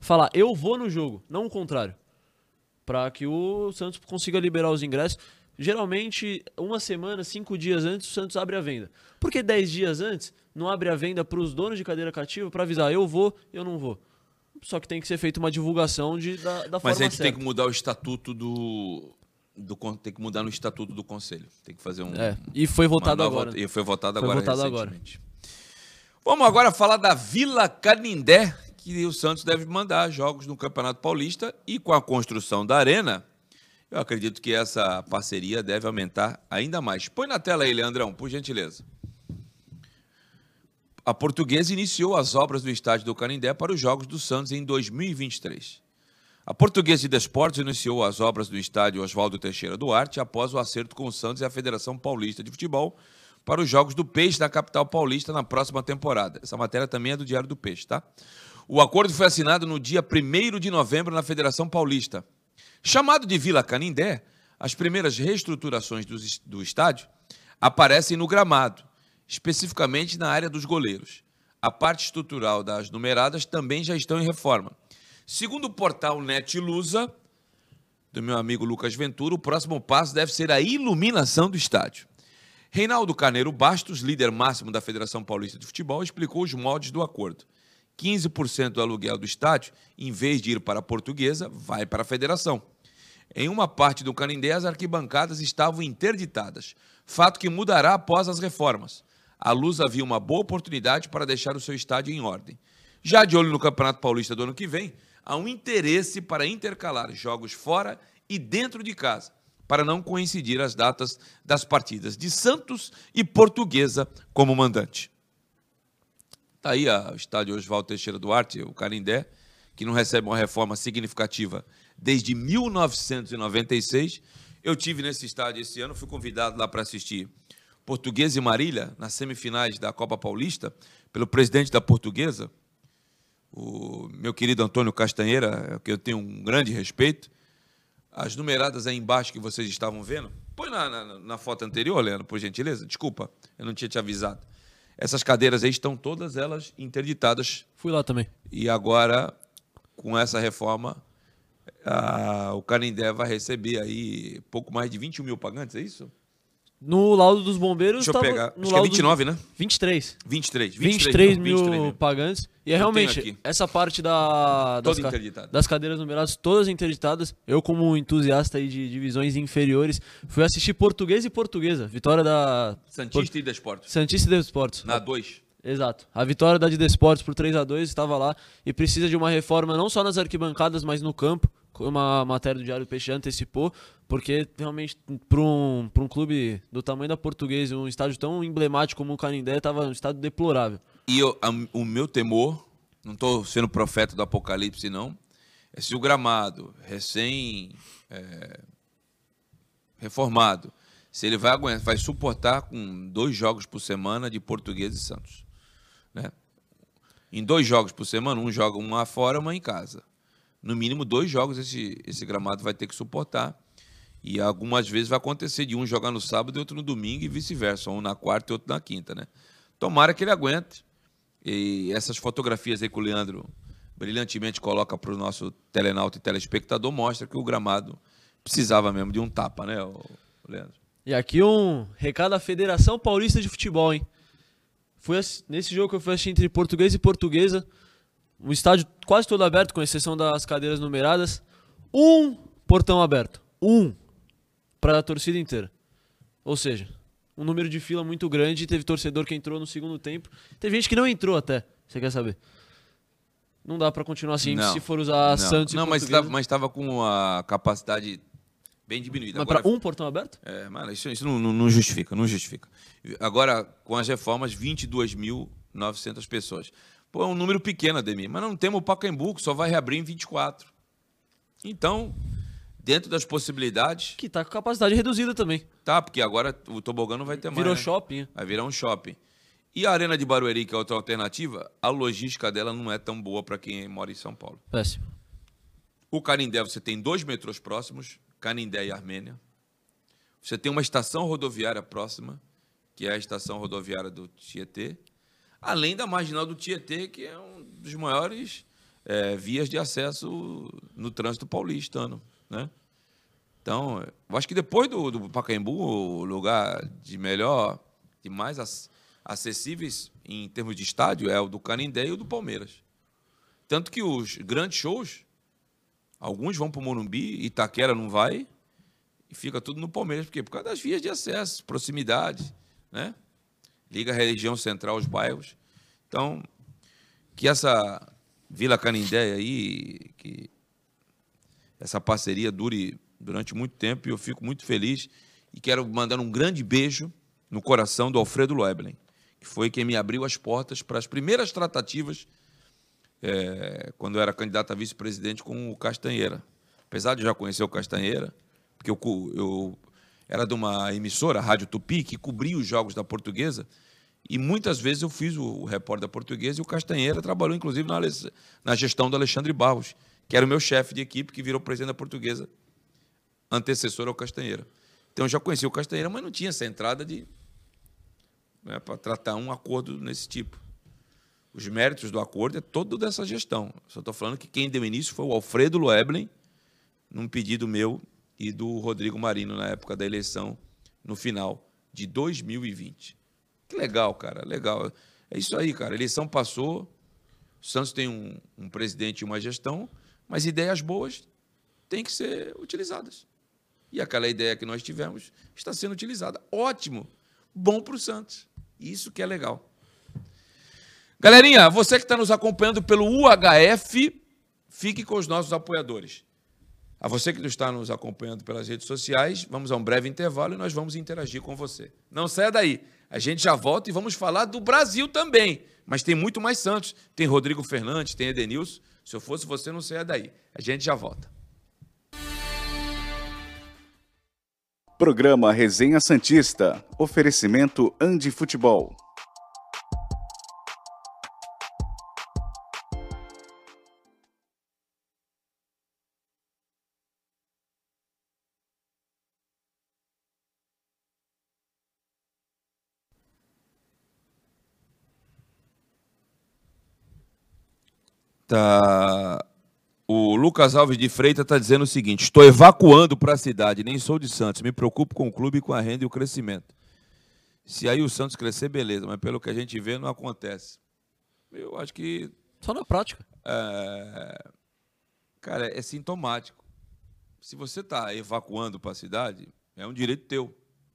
falar, eu vou no jogo, não o contrário. Para que o Santos consiga liberar os ingressos geralmente uma semana, cinco dias antes, o Santos abre a venda. Por que dez dias antes não abre a venda para os donos de cadeira cativa para avisar eu vou, eu não vou? Só que tem que ser feita uma divulgação de, da, da Mas a gente certa. tem que mudar o estatuto do, do. Tem que mudar no estatuto do conselho. Tem que fazer um. É, e foi votado agora. E foi votado foi agora. Votado agora. Vamos agora falar da Vila Canindé, que o Santos deve mandar jogos no Campeonato Paulista e com a construção da Arena eu acredito que essa parceria deve aumentar ainda mais. Põe na tela aí, Leandrão, por gentileza. A Portuguesa iniciou as obras do estádio do Canindé para os Jogos do Santos em 2023. A Portuguesa de Desportos iniciou as obras do estádio Oswaldo Teixeira Duarte após o acerto com o Santos e a Federação Paulista de Futebol para os Jogos do Peixe da capital paulista na próxima temporada. Essa matéria também é do Diário do Peixe, tá? O acordo foi assinado no dia 1 de novembro na Federação Paulista. Chamado de Vila Canindé, as primeiras reestruturações do, do estádio aparecem no gramado, especificamente na área dos goleiros. A parte estrutural das numeradas também já estão em reforma. Segundo o portal Netlusa, do meu amigo Lucas Ventura, o próximo passo deve ser a iluminação do estádio. Reinaldo Carneiro Bastos, líder máximo da Federação Paulista de Futebol, explicou os moldes do acordo. 15% do aluguel do estádio, em vez de ir para a portuguesa, vai para a federação. Em uma parte do Canindé, as arquibancadas estavam interditadas, fato que mudará após as reformas. A Luz havia uma boa oportunidade para deixar o seu estádio em ordem. Já de olho no Campeonato Paulista do ano que vem, há um interesse para intercalar jogos fora e dentro de casa, para não coincidir as datas das partidas de Santos e Portuguesa como mandante. Está aí o estádio Oswaldo Teixeira Duarte, o Canindé, que não recebe uma reforma significativa desde 1996. Eu tive nesse estádio esse ano, fui convidado lá para assistir Portuguesa e Marília, nas semifinais da Copa Paulista, pelo presidente da Portuguesa, o meu querido Antônio Castanheira, que eu tenho um grande respeito. As numeradas aí embaixo que vocês estavam vendo, põe na, na, na foto anterior, Leandro, por gentileza. Desculpa, eu não tinha te avisado. Essas cadeiras aí estão todas elas interditadas. Fui lá também. E agora, com essa reforma, a, o Canindé vai receber aí pouco mais de 21 mil pagantes, é isso? No laudo dos bombeiros. Deixa eu pegar. Acho que é 29, dos... né? 23. 23. 23, 23 mil 23 pagantes. E é realmente, essa parte da, das, ca... das, cadeiras numeradas, todas interditadas. Eu, como entusiasta aí de divisões inferiores, fui assistir português e portuguesa. Vitória da. Santista Por... e Desportos. Santista e Desportos. Na 2. Exato. A vitória da de Desportos por 3 a 2 estava lá e precisa de uma reforma não só nas arquibancadas, mas no campo uma matéria do Diário Peixe antecipou, porque realmente para um, um clube do tamanho da Portuguesa, um estádio tão emblemático como o Canindé, estava um estado deplorável. E eu, a, o meu temor, não estou sendo profeta do apocalipse não, é se o gramado recém é, reformado, se ele vai aguentar, vai suportar com dois jogos por semana de Português e Santos, né? Em dois jogos por semana, um joga um lá fora, uma em casa no mínimo dois jogos esse, esse gramado vai ter que suportar. E algumas vezes vai acontecer de um jogar no sábado e outro no domingo e vice-versa, um na quarta e outro na quinta, né? Tomara que ele aguente. E essas fotografias aí que o Leandro brilhantemente coloca para o nosso telenauta e telespectador mostra que o gramado precisava mesmo de um tapa, né, Leandro? E aqui um recado à Federação Paulista de Futebol, hein? Ass- nesse jogo que eu fui entre português e portuguesa, o estádio quase todo aberto, com exceção das cadeiras numeradas. Um portão aberto. Um. Para a torcida inteira. Ou seja, um número de fila muito grande. Teve torcedor que entrou no segundo tempo. Teve gente que não entrou até. Você quer saber? Não dá pra continuar assim Não, se for usar não, Santos e Não, mas estava mas tava com a capacidade bem diminuída. Mas pra um portão aberto? É, mano, isso, isso não, não- não justifica, não justifica. Agora, com as reformas, 22.900 pessoas. Pô, é um número pequeno, Ademir, mas não temos o Pacaembu, que só vai reabrir em 24. Então, dentro das possibilidades, Que tá com capacidade reduzida também. tá, porque agora o tobogã não vai ter mais. Virou né? shopping. Vai virar um shopping. E a Arena de Barueri, que é outra alternativa, a logística dela não é tão boa para quem mora em São Paulo. Péssimo. O Canindé, você tem dois metrôs próximos, Canindé e Armênia. Você tem uma estação rodoviária próxima, que é a estação rodoviária do Tietê. Além da marginal do Tietê, que é um dos maiores eh, vias de acesso no trânsito paulistano. Né? Então, eu acho que depois do, do Pacaembu, o lugar de melhor, de mais ac- acessíveis em termos de estádio é o do Canindé e o do Palmeiras. Tanto que os grandes shows, alguns vão para o Morumbi, Itaquera não vai, e fica tudo no Palmeiras. Por quê? Por causa das vias de acesso, proximidade, né? Liga a região central aos bairros. Então, que essa Vila Canindé aí, que essa parceria dure durante muito tempo e eu fico muito feliz e quero mandar um grande beijo no coração do Alfredo Loeblen, que foi quem me abriu as portas para as primeiras tratativas é, quando eu era candidato a vice-presidente com o Castanheira. Apesar de já conhecer o Castanheira, porque eu, eu era de uma emissora, a Rádio Tupi, que cobria os jogos da portuguesa, e muitas vezes eu fiz o, o repórter da portuguesa e o Castanheira trabalhou, inclusive, na, na gestão do Alexandre Barros, que era o meu chefe de equipe, que virou presidente da portuguesa, antecessor ao Castanheira. Então eu já conhecia o Castanheira, mas não tinha essa entrada de né, para tratar um acordo nesse tipo. Os méritos do acordo é todo dessa gestão. Só estou falando que quem deu início foi o Alfredo Loeblen, num pedido meu e do Rodrigo Marino na época da eleição, no final de 2020. Que legal, cara, legal. É isso aí, cara. A eleição passou, o Santos tem um, um presidente e uma gestão, mas ideias boas têm que ser utilizadas. E aquela ideia que nós tivemos está sendo utilizada. Ótimo, bom para o Santos. Isso que é legal. Galerinha, você que está nos acompanhando pelo UHF, fique com os nossos apoiadores. A você que está nos acompanhando pelas redes sociais, vamos a um breve intervalo e nós vamos interagir com você. Não saia daí. A gente já volta e vamos falar do Brasil também. Mas tem muito mais Santos. Tem Rodrigo Fernandes, tem Edenilson. Se eu fosse você, não saia daí. A gente já volta. Programa Resenha Santista. Oferecimento Andi Futebol. Tá. O Lucas Alves de Freitas está dizendo o seguinte: estou evacuando para a cidade, nem sou de Santos, me preocupo com o clube, com a renda e o crescimento. Se aí o Santos crescer, beleza, mas pelo que a gente vê, não acontece. Eu acho que, Só na prática. é, cara, é sintomático. Se você está evacuando para a cidade, é um direito teu.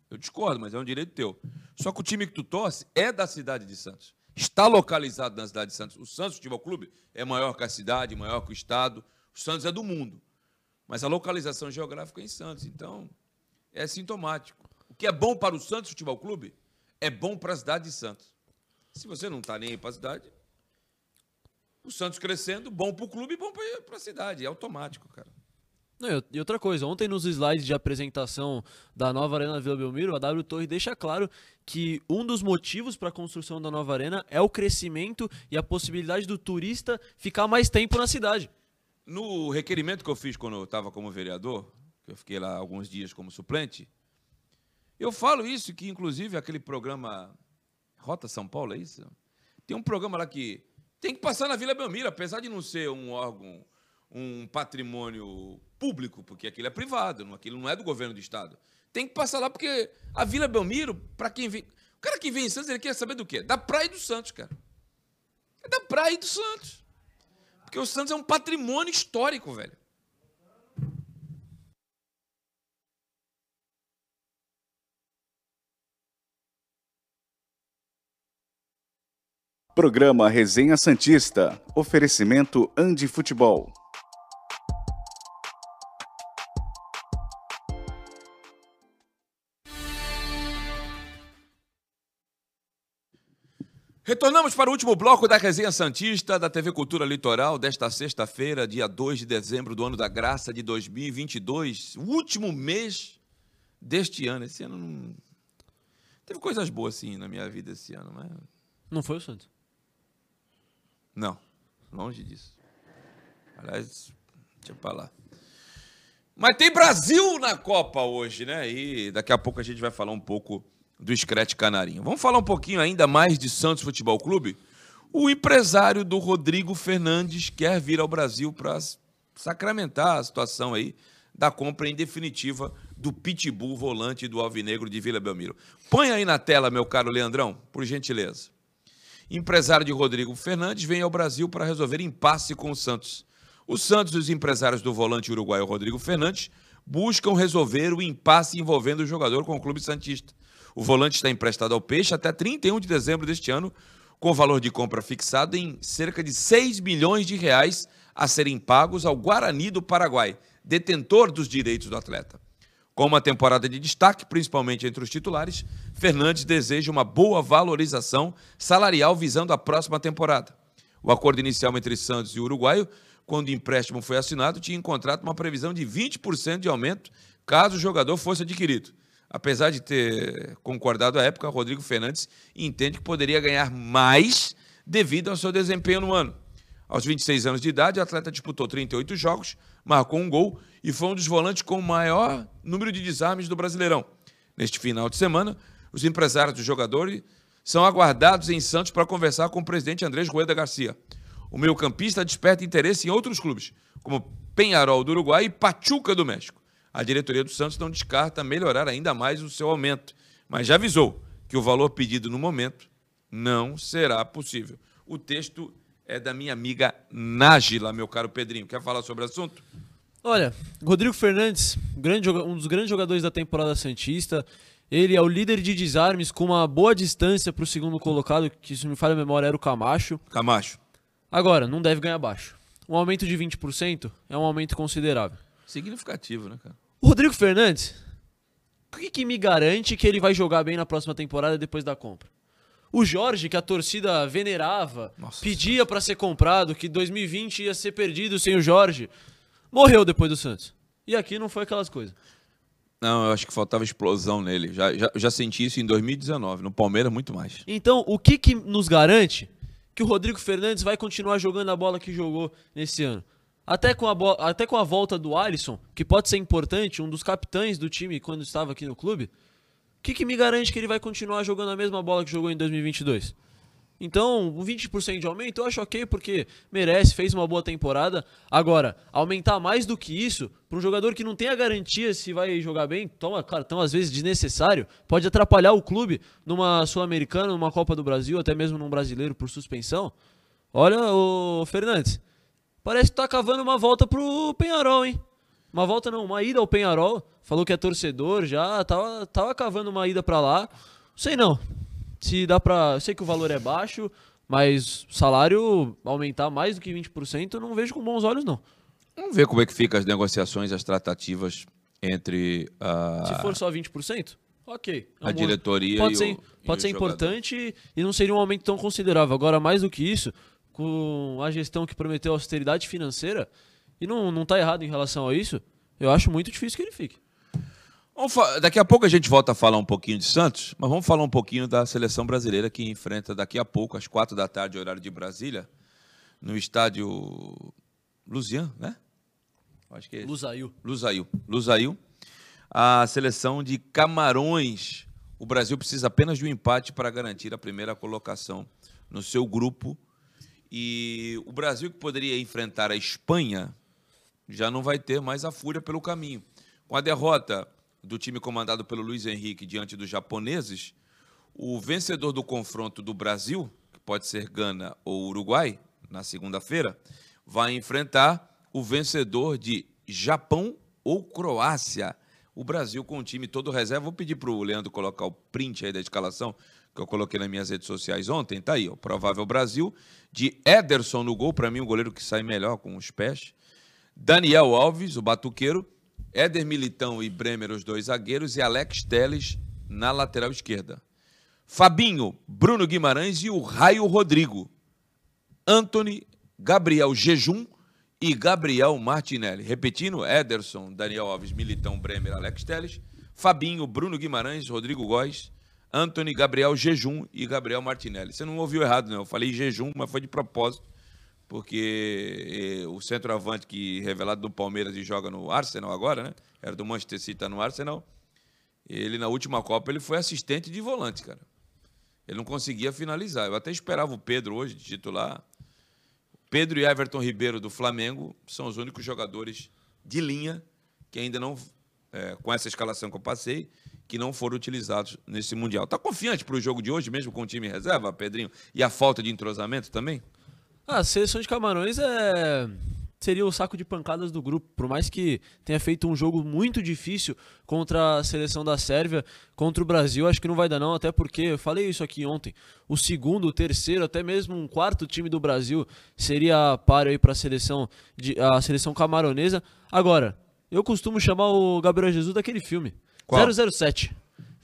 Eu discordo, mas é um direito teu. Só que o time que tu torce é da cidade de Santos. Está localizado na cidade de Santos. O Santos Futebol Clube é maior que a cidade, maior que o estado. O Santos é do mundo. Mas a localização geográfica é em Santos. Então, é sintomático. O que é bom para o Santos Futebol Clube é bom para a cidade de Santos. Se você não está nem aí para a cidade, o Santos crescendo, bom para o clube e bom para a cidade. É automático, cara. Não, e- outra coisa, ontem nos slides de apresentação da nova Arena Vila Belmiro, a W Torre deixa claro que um dos motivos para a construção da nova arena é o crescimento e a possibilidade do turista ficar mais tempo na cidade. No requerimento que eu fiz quando eu estava como vereador, que eu fiquei lá alguns dias como suplente, eu falo isso, que inclusive aquele programa Rota São Paulo, é isso? Tem um programa lá que tem que passar na Vila Belmiro, apesar de não ser um órgão, um patrimônio público, porque aquilo é privado, aquilo não é do governo do estado. Tem que passar lá porque a Vila Belmiro, para quem vem, o cara que vem em Santos, ele quer saber do quê? Da praia do Santos, cara. É da praia do Santos. Porque o Santos é um patrimônio histórico, velho. Programa Resenha Santista. Oferecimento Andi Futebol. Retornamos para o último bloco da Resenha Santista da TV Cultura Litoral desta sexta-feira, dia 2 de dezembro do ano da graça de 2022, o último mês deste ano. Esse ano não. Teve coisas boas, sim, na minha vida esse ano, mas. Não foi o Santos? Não, longe disso. Aliás, deixa eu falar. Mas tem Brasil na Copa hoje, né? E daqui a pouco a gente vai falar um pouco do Screte Canarinho. Vamos falar um pouquinho ainda mais de Santos Futebol Clube? O empresário do Rodrigo Fernandes quer vir ao Brasil para sacramentar a situação aí da compra em definitiva do Pitbull volante do Alvinegro de Vila Belmiro. Põe aí na tela, meu caro Leandrão, por gentileza. Empresário de Rodrigo Fernandes vem ao Brasil para resolver impasse com o Santos. O Santos e os empresários do volante uruguaio Rodrigo Fernandes buscam resolver o impasse envolvendo o jogador com o clube santista. O volante está emprestado ao Peixe até 31 de dezembro deste ano, com valor de compra fixado em cerca de 6 milhões de reais a serem pagos ao Guarani do Paraguai, detentor dos direitos do atleta. Com uma temporada de destaque, principalmente entre os titulares, Fernandes deseja uma boa valorização salarial visando a próxima temporada. O acordo inicial entre Santos e uruguaio, quando o empréstimo foi assinado, tinha em contrato uma previsão de 20% de aumento caso o jogador fosse adquirido. Apesar de ter concordado à época, Rodrigo Fernandes entende que poderia ganhar mais devido ao seu desempenho no ano. Aos 26 anos de idade, o atleta disputou 38 jogos, marcou um gol e foi um dos volantes com o maior número de desarmes do Brasileirão. Neste final de semana, os empresários do jogador são aguardados em Santos para conversar com o presidente Andrés Rueda Garcia. O meio-campista desperta interesse em outros clubes, como Penharol do Uruguai e Pachuca do México a diretoria do Santos não descarta melhorar ainda mais o seu aumento, mas já avisou que o valor pedido no momento não será possível. O texto é da minha amiga Nájila, meu caro Pedrinho. Quer falar sobre o assunto? Olha, Rodrigo Fernandes, grande, um dos grandes jogadores da temporada Santista. Ele é o líder de desarmes com uma boa distância para o segundo colocado, que se me falha a memória era o Camacho. Camacho. Agora, não deve ganhar baixo. Um aumento de 20% é um aumento considerável. Significativo, né, cara? O Rodrigo Fernandes, o que, que me garante que ele vai jogar bem na próxima temporada depois da compra? O Jorge, que a torcida venerava, Nossa pedia para ser comprado, que 2020 ia ser perdido sem o Jorge, morreu depois do Santos. E aqui não foi aquelas coisas. Não, eu acho que faltava explosão nele. Já, já, já senti isso em 2019, no Palmeiras muito mais. Então, o que, que nos garante que o Rodrigo Fernandes vai continuar jogando a bola que jogou nesse ano? Até com, a até com a volta do Alisson, que pode ser importante, um dos capitães do time quando estava aqui no clube, o que, que me garante que ele vai continuar jogando a mesma bola que jogou em 2022? Então, um 20% de aumento eu acho ok, porque merece, fez uma boa temporada. Agora, aumentar mais do que isso, para um jogador que não tem a garantia se vai jogar bem, toma cartão às vezes desnecessário, pode atrapalhar o clube numa Sul-Americana, numa Copa do Brasil, até mesmo num brasileiro por suspensão. Olha, o Fernandes, Parece que tá cavando uma volta pro Penharol, hein? Uma volta não, uma ida ao Penharol. Falou que é torcedor já, tava, tava cavando uma ida para lá. Sei não. Se dá pra. Sei que o valor é baixo, mas salário aumentar mais do que 20%, eu não vejo com bons olhos, não. Vamos ver como é que fica as negociações, as tratativas entre a. Se for só 20%? Ok. É um a diretoria pode ser, o, Pode ser importante e não seria um aumento tão considerável. Agora, mais do que isso, com a gestão que prometeu austeridade financeira, e não, não tá errado em relação a isso, eu acho muito difícil que ele fique. Daqui a pouco a gente volta a falar um pouquinho de Santos, mas vamos falar um pouquinho da seleção brasileira que enfrenta daqui a pouco, às quatro da tarde, horário de Brasília, no estádio Luzian, né? Acho que é Lusail. Lusail. Lusail. A seleção de Camarões. O Brasil precisa apenas de um empate para garantir a primeira colocação no seu grupo e o Brasil, que poderia enfrentar a Espanha, já não vai ter mais a fúria pelo caminho. Com a derrota do time comandado pelo Luiz Henrique diante dos japoneses, O vencedor do confronto do Brasil, que pode ser Gana ou Uruguai, na segunda-feira, vai enfrentar o vencedor de Japão ou Croácia. O Brasil com o time todo reserva. Vou pedir para o Leandro colocar o print aí da escalação que eu coloquei nas minhas redes sociais ontem. Tá aí, o provável Brasil de Ederson no gol, para mim o goleiro que sai melhor com os pés. Daniel Alves, o batuqueiro, Éder Militão e Bremer, os dois zagueiros, e Alex Teles na lateral esquerda. Fabinho, Bruno Guimarães e o Raio Rodrigo. Anthony, Gabriel Jejum e Gabriel Martinelli. Repetindo, Ederson, Daniel Alves, Militão, Bremer, Alex Teles, Fabinho, Bruno Guimarães, Rodrigo Góes, Anthony, Gabriel Jejum e Gabriel Martinelli. Você não ouviu errado, não. Eu falei Jejum, mas foi de propósito, porque eh, o centroavante que revelado do Palmeiras e joga no Arsenal agora, né? Era do Manchester City, tá no Arsenal. Ele, na última Copa, ele foi assistente de volante, cara. Ele não conseguia finalizar. Eu até esperava o Pedro hoje, de titular. Pedro e Everton Ribeiro do Flamengo são os únicos jogadores de linha que ainda não, é, com essa escalação que eu passei, que não foram utilizados nesse Mundial. Está confiante para o jogo de hoje, mesmo com o time reserva, Pedrinho? E a falta de entrosamento também? Ah, a seleção de Camarões é seria o saco de pancadas do grupo. Por mais que tenha feito um jogo muito difícil contra a seleção da Sérvia, contra o Brasil, acho que não vai dar não, até porque eu falei isso aqui ontem. O segundo, o terceiro, até mesmo um quarto time do Brasil seria páreo aí para a seleção de a seleção camaronesa. Agora, eu costumo chamar o Gabriel Jesus daquele filme. Qual? 007.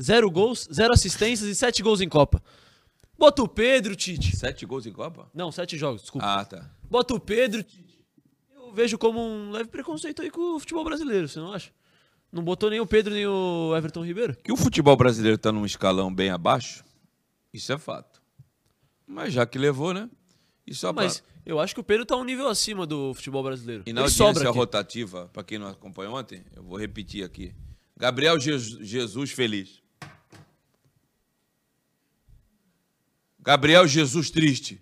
Zero gols, zero assistências e sete gols em Copa. Bota o Pedro, Tite. Sete gols em Copa? Não, sete jogos, desculpa. Ah, tá. Bota o Pedro, Tite. Eu vejo como um leve preconceito aí com o futebol brasileiro, você não acha? Não botou nem o Pedro nem o Everton Ribeiro? Que o futebol brasileiro está num escalão bem abaixo, isso é fato. Mas já que levou, né? Só pra- Mas eu acho que o Pedro tá um nível acima do futebol brasileiro. E na Ele audiência rotativa, para quem não acompanhou ontem, eu vou repetir aqui. Gabriel Jesus, feliz. Gabriel Jesus triste.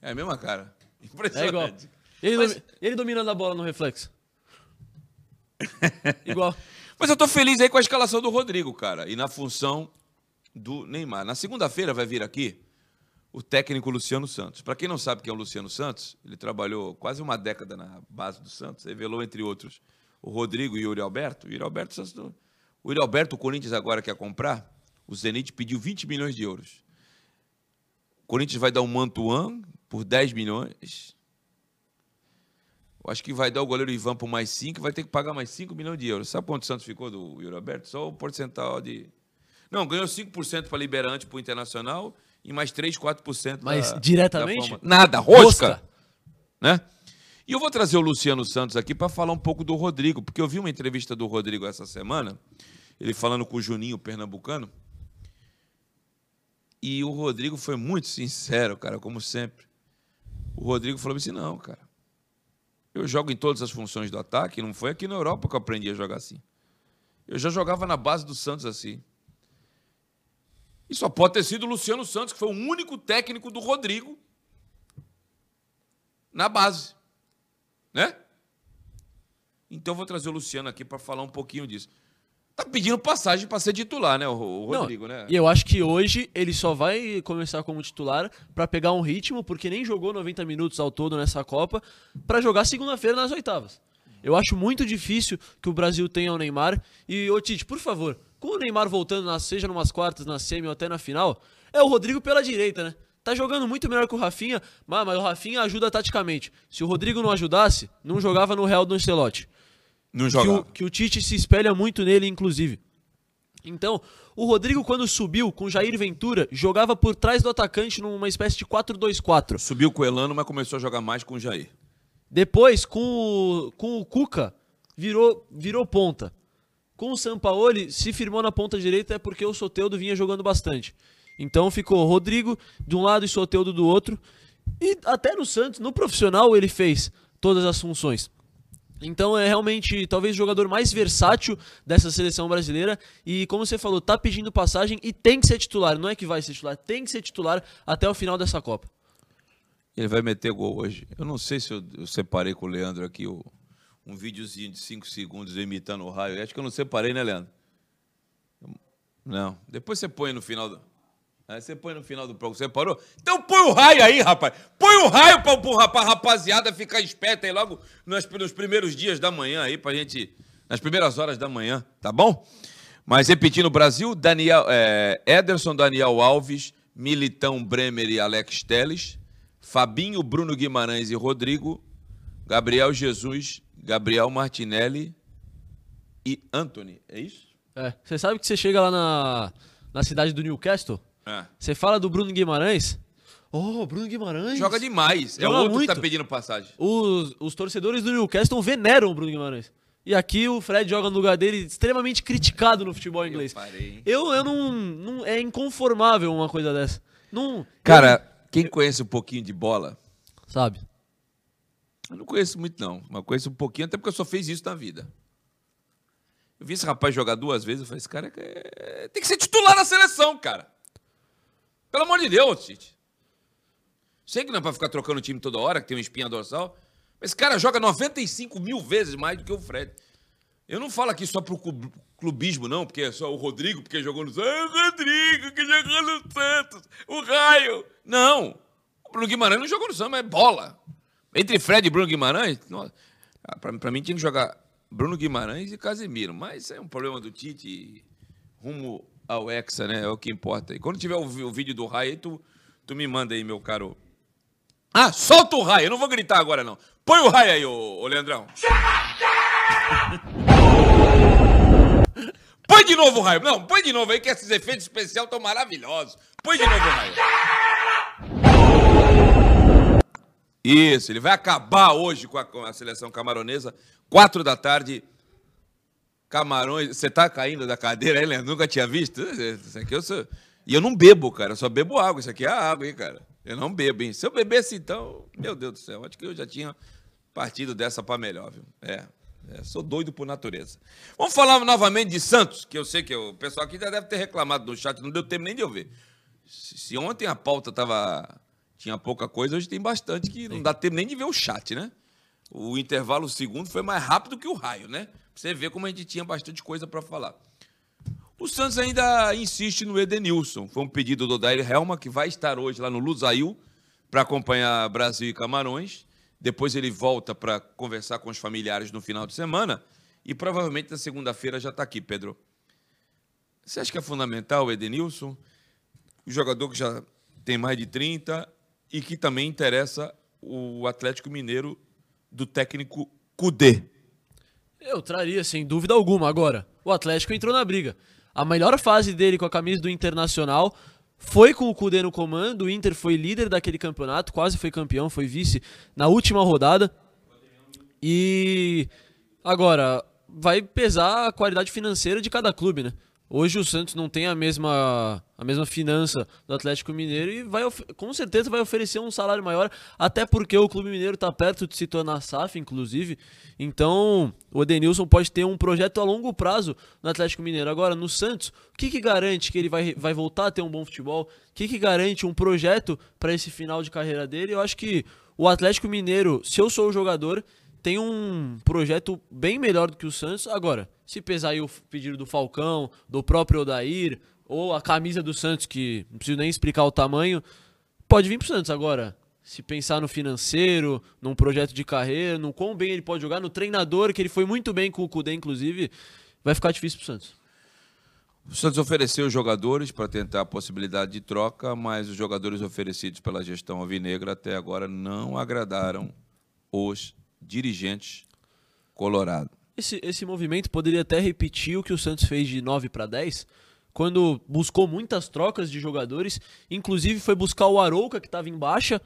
É a mesma cara. É Impressionante. igual. Ele, Mas- domi- ele dominando a bola no reflexo. igual. Mas eu tô feliz aí com a escalação do Rodrigo, cara. E na função do Neymar. Na segunda-feira vai vir aqui o técnico Luciano Santos. Para quem não sabe quem é o Luciano Santos, ele trabalhou quase uma década na base do Santos, revelou, entre outros, o Rodrigo e o Yuri Alberto. O Yuri Alberto, o Yuri Alberto, o Corinthians agora quer comprar, o Zenit pediu 20 milhões de euros. O Corinthians vai dar um Mantuan por 10 milhões. Eu acho que vai dar o goleiro Ivan por mais 5 vai ter que pagar mais 5 milhões de euros. Sabe quanto o Santos ficou do Yuri Alberto? Só o percentual de. Não, ganhou 5% para Liberante para o Internacional e mais 3, 4% Mas da- diretamente? da. Nada, rosca. Rosca. Né? E eu vou trazer o Luciano Santos aqui para falar um pouco do Rodrigo, porque eu vi uma entrevista do Rodrigo essa semana, ele falando com o Juninho Pernambucano. E o Rodrigo foi muito sincero, cara, como sempre. O Rodrigo falou assim: não, cara. Eu jogo em todas as funções do ataque, não foi aqui na Europa que eu aprendi a jogar assim. Eu já jogava na base do Santos assim. E só pode ter sido o Luciano Santos, que foi o único técnico do Rodrigo na base. Né? Então eu vou trazer o Luciano aqui para falar um pouquinho disso. Tá pedindo passagem para ser titular, né, o o Não, Rodrigo, né? E eu acho que hoje ele só vai começar como titular pra pegar um ritmo, porque nem jogou 90 minutos ao todo nessa Copa, pra jogar segunda-feira nas oitavas. Eu acho muito difícil que o Brasil tenha o Neymar. E, ô Tite, por favor, com o Neymar voltando, na, seja numas quartas, na semi ou até na final, é o Rodrigo pela direita, né? Tá jogando muito melhor que o Rafinha, mas, mas o Rafinha ajuda taticamente. Se o Rodrigo não ajudasse, não jogava no Real do Ancelotti Não que joga. o, que o Tite se espelha muito nele, inclusive. Então, o Rodrigo, quando subiu com o Jair Ventura, jogava por trás do atacante numa espécie de 4-2-4. Subiu com o Elano, mas começou a jogar mais com o Jair. Depois, com o, com o Cuca, virou, virou ponta. Com o Sampaoli, se firmou na ponta direita é porque o Soteudo vinha jogando bastante. Então ficou Rodrigo de um lado e Soteudo do outro. E até no Santos, no profissional, ele fez todas as funções. Então é realmente talvez o jogador mais versátil dessa seleção brasileira. E como você falou, tá pedindo passagem e tem que ser titular. Não é que vai ser titular, tem que ser titular até o final dessa Copa. Ele vai meter gol hoje. Eu não sei se eu, eu separei com o Leandro aqui o- um videozinho de 5 segundos imitando o raio. Acho que eu não separei, né, Leandro? Não. Depois você põe no final do. Aí você põe no final do programa. Você parou? Então põe o raio aí, rapaz. Põe o raio pra, pra, pra rapaziada ficar esperta aí logo nos, nos primeiros dias da manhã aí, pra gente. Nas primeiras horas da manhã, tá bom? Mas repetindo, Brasil, Daniel, é, Ederson, Daniel Alves, Militão, Bremer e Alex Teles, Fabinho, Bruno Guimarães e Rodrigo, Gabriel Jesus, Gabriel Martinelli e Anthony. É isso? É. Você sabe que você chega lá na, na cidade do Newcastle, É. você fala do Bruno Guimarães. Oh, Bruno Guimarães. Joga demais. é Joga o outro que tá muito. pedindo passagem. Os, os torcedores do Newcastle veneram o Bruno Guimarães. E aqui o Fred joga no lugar dele, extremamente criticado no futebol inglês. parei, hein? Eu, eu não, não. É inconformável uma coisa dessa. Não. Cara, quem conhece um pouquinho de bola, eu- sabe? eu não conheço muito não, mas conheço um pouquinho, até porque eu só fiz isso na vida. Eu vi esse rapaz jogar duas vezes, eu falei, esse cara é- tem que ser titular na seleção, cara. Pelo amor de Deus, Tite. Sei que não é pra ficar trocando time toda hora, que tem uma espinha dorsal, mas esse cara joga 95 mil vezes mais do que o Fred. Eu não falo aqui só pro clu- clubismo, não, porque é só o Rodrigo, porque jogou no Santos. Ah, o Rodrigo, que jogou no Santos. O Raio. Não. O Bruno Guimarães não jogou no Santos, mas é bola. Entre Fred e Bruno Guimarães, ah, pra mim tinha que jogar Bruno Guimarães e Casemiro. Mas isso é um problema do Tite rumo ao Hexa, né? É o que importa. E quando tiver o, o vídeo do Raio, tu, tu me manda aí, meu caro. Ah, solta o raio. Eu não vou gritar agora, não. Põe o raio aí, ô, ô Leandrão. Põe de novo o raio. Não, põe de novo aí, que esses efeitos especiais estão maravilhosos. Põe de novo o raio. Isso, ele vai acabar hoje com a, com a seleção camaronesa. Quatro da tarde. Camarões. Você tá caindo da cadeira aí, Leandro? Nunca tinha visto? Isso aqui eu sou. E eu não bebo, cara. Eu só bebo água. Isso aqui é água, hein, cara? Eu não bebo, hein? Se eu bebesse, então, meu Deus do céu, acho que eu já tinha partido dessa para melhor, viu? É, é, sou doido por natureza. Vamos falar novamente de Santos, que eu sei que o pessoal aqui já deve ter reclamado no chat, não deu tempo nem de. Se, se ontem a pauta tava, tinha pouca coisa, hoje tem bastante que não dá tempo nem de ver o chat, né? O intervalo segundo foi mais rápido que o raio, né? Você ver como a gente tinha bastante coisa para falar. O Santos ainda insiste no Edenilson. Foi um pedido do Odair Helma, que vai estar hoje lá no Lusail para acompanhar Brasil e Camarões. Depois ele volta para conversar com os familiares no final de semana. E provavelmente na segunda-feira já está aqui, Pedro. Você acha que é fundamental o Edenilson? O jogador que já tem mais de 30 e que também interessa o Atlético Mineiro do técnico Cudê. Eu traria, sem dúvida alguma. Agora, o Atlético entrou na briga. A melhor fase dele com a camisa do Internacional foi com o Cudê no comando. O Inter foi líder daquele campeonato, quase foi campeão, foi vice na última rodada. E agora vai pesar a qualidade financeira de cada clube, né? Hoje o Santos não tem a mesma a mesma finança do Atlético Mineiro e vai com certeza vai oferecer um salário maior, até porque o Clube Mineiro está perto de se tornar SAF, inclusive. Então, o Edenilson pode ter um projeto a longo prazo no Atlético Mineiro. Agora, no Santos, o que, que garante que ele vai, vai voltar a ter um bom futebol? O que, que garante um projeto para esse final de carreira dele? Eu acho que o Atlético Mineiro, se eu sou o jogador, tem um projeto bem melhor do que o Santos. Agora, se pesar aí o pedido do Falcão, do próprio Odair, ou a camisa do Santos, que não preciso nem explicar o tamanho, pode vir pro Santos. Agora, se pensar no financeiro, num projeto de carreira, no quão bem ele pode jogar, no treinador, que ele foi muito bem com o Kudê, inclusive, vai ficar difícil pro Santos. O Santos ofereceu jogadores para tentar a possibilidade de troca, mas os jogadores oferecidos pela gestão alvinegra até agora não agradaram os dirigentes colorados. Esse, esse movimento poderia até repetir o que o Santos fez de 9 para 10, quando buscou muitas trocas de jogadores, inclusive foi buscar o Arouca, que estava em baixa,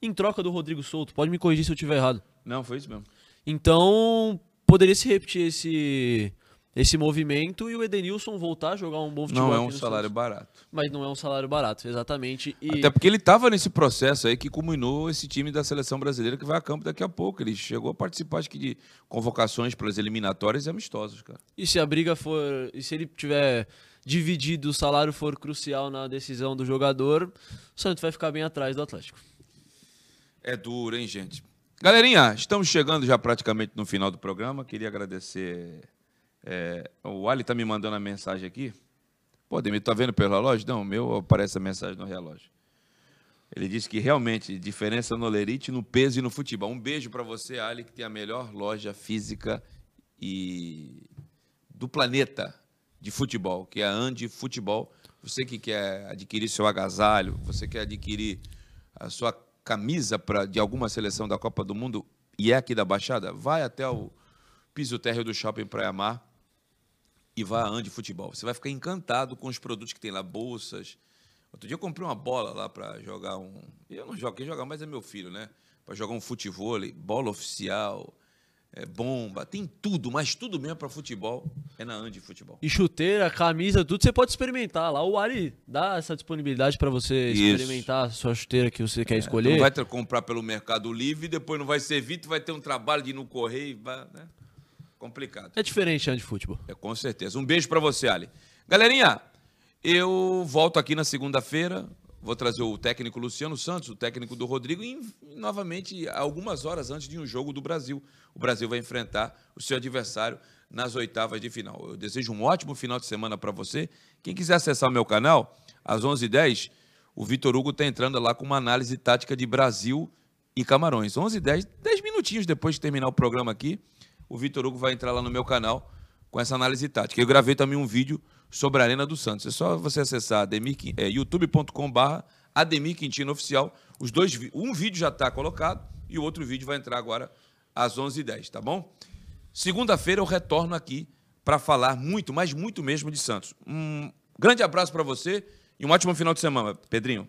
em troca do Rodrigo Souto. Pode me corrigir se eu estiver errado. Não, foi isso mesmo. Então, poderia se repetir esse, esse movimento e o Edenilson voltar a jogar um bom futebol. Não é um salário Santos. barato. Mas não é um salário barato, exatamente. E Até porque ele estava nesse processo aí que culminou esse time da seleção brasileira que vai a campo daqui a pouco. Ele chegou a participar, acho que, de convocações para as eliminatórias e amistosos, cara. E se a briga for. E se ele tiver dividido, o salário for crucial na decisão do jogador, o Santos vai ficar bem atrás do Atlético. É duro, hein, gente? Galerinha, estamos chegando já praticamente no final do programa. Queria agradecer. É, o Ali está me mandando a mensagem aqui. Pô, Demir, tá vendo pelo relógio? Não, o meu aparece a mensagem no relógio. Ele disse que realmente diferença no lerite, no peso e no futebol. Um beijo para você, Ali, que tem a melhor loja física e do planeta de futebol, que é a Andi Futebol. Você que quer adquirir seu agasalho, você quer adquirir a sua camisa pra, de alguma seleção da Copa do Mundo e é aqui da Baixada, vai até o piso térreo do Shopping Praia Mar e vá a Andi Futebol. Você vai ficar encantado com os produtos que tem lá, bolsas. Outro dia eu comprei uma bola lá para jogar um. Eu não jogo, quem joga mais é meu filho, né? Para jogar um futebol, bola oficial, é, bomba, tem tudo, mas tudo mesmo para futebol é na Andi Futebol. E chuteira, camisa, tudo você pode experimentar lá. O Ari dá essa disponibilidade para você Isso. experimentar a sua chuteira que você quer Tu escolher. não vai ter- comprar pelo Mercado Livre, depois não vai servir, tu vai ter um trabalho de ir no correio, vai, né? Complicado. É diferente de futebol. É, com certeza. Um beijo pra você, Ali. Galerinha, eu volto aqui na segunda-feira. Vou trazer o técnico Luciano Santos, o técnico do Rodrigo, e novamente, algumas horas antes de um jogo do Brasil. O Brasil vai enfrentar o seu adversário nas oitavas de final. Eu desejo um ótimo final de semana para você. Quem quiser acessar o meu canal, às 11h10, o Vitor Hugo está entrando lá com uma análise tática de Brasil e Camarões. 11h10, 10 minutinhos depois de terminar o programa aqui, o Vitor Hugo vai entrar lá no meu canal com essa análise tática. Eu gravei também um vídeo sobre a Arena do Santos. É só você acessar é, youtube.com.br Ademir Quintino Oficial. Os dois, um vídeo já está colocado e o outro vídeo vai entrar agora às 11h10, tá bom? Segunda-feira eu retorno aqui para falar muito, mas muito mesmo de Santos. Um grande abraço para você e um ótimo final de semana, Pedrinho.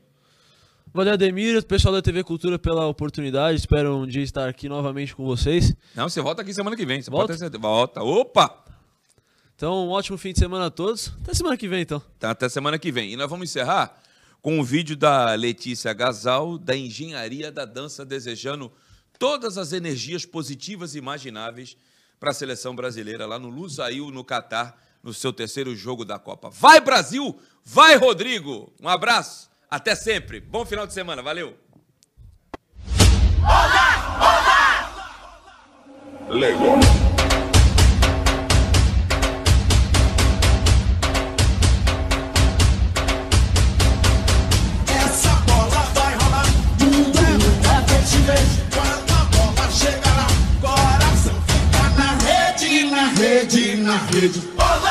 Valeu, Ademir, pessoal da TV Cultura pela oportunidade. Espero um dia estar aqui novamente com vocês. Não, você volta aqui semana que vem. Você Volta? pode ter. Volta. Opa! Então, um ótimo fim de semana a todos. Até semana que vem, então. Tá, até semana que vem. E nós vamos encerrar com um vídeo da Letícia Gasal, da Engenharia da Dança, desejando todas as energias positivas imagináveis para a seleção brasileira lá no Lusail, no Catar, no seu terceiro jogo da Copa. Vai, Brasil! Vai, Rodrigo! Um abraço! Até sempre! Bom final de semana, valeu! Essa bola vai rolar, tudo é muita vez. Quando a bola chegará, coração fica na rede, na rede, na rede. Olá, olá.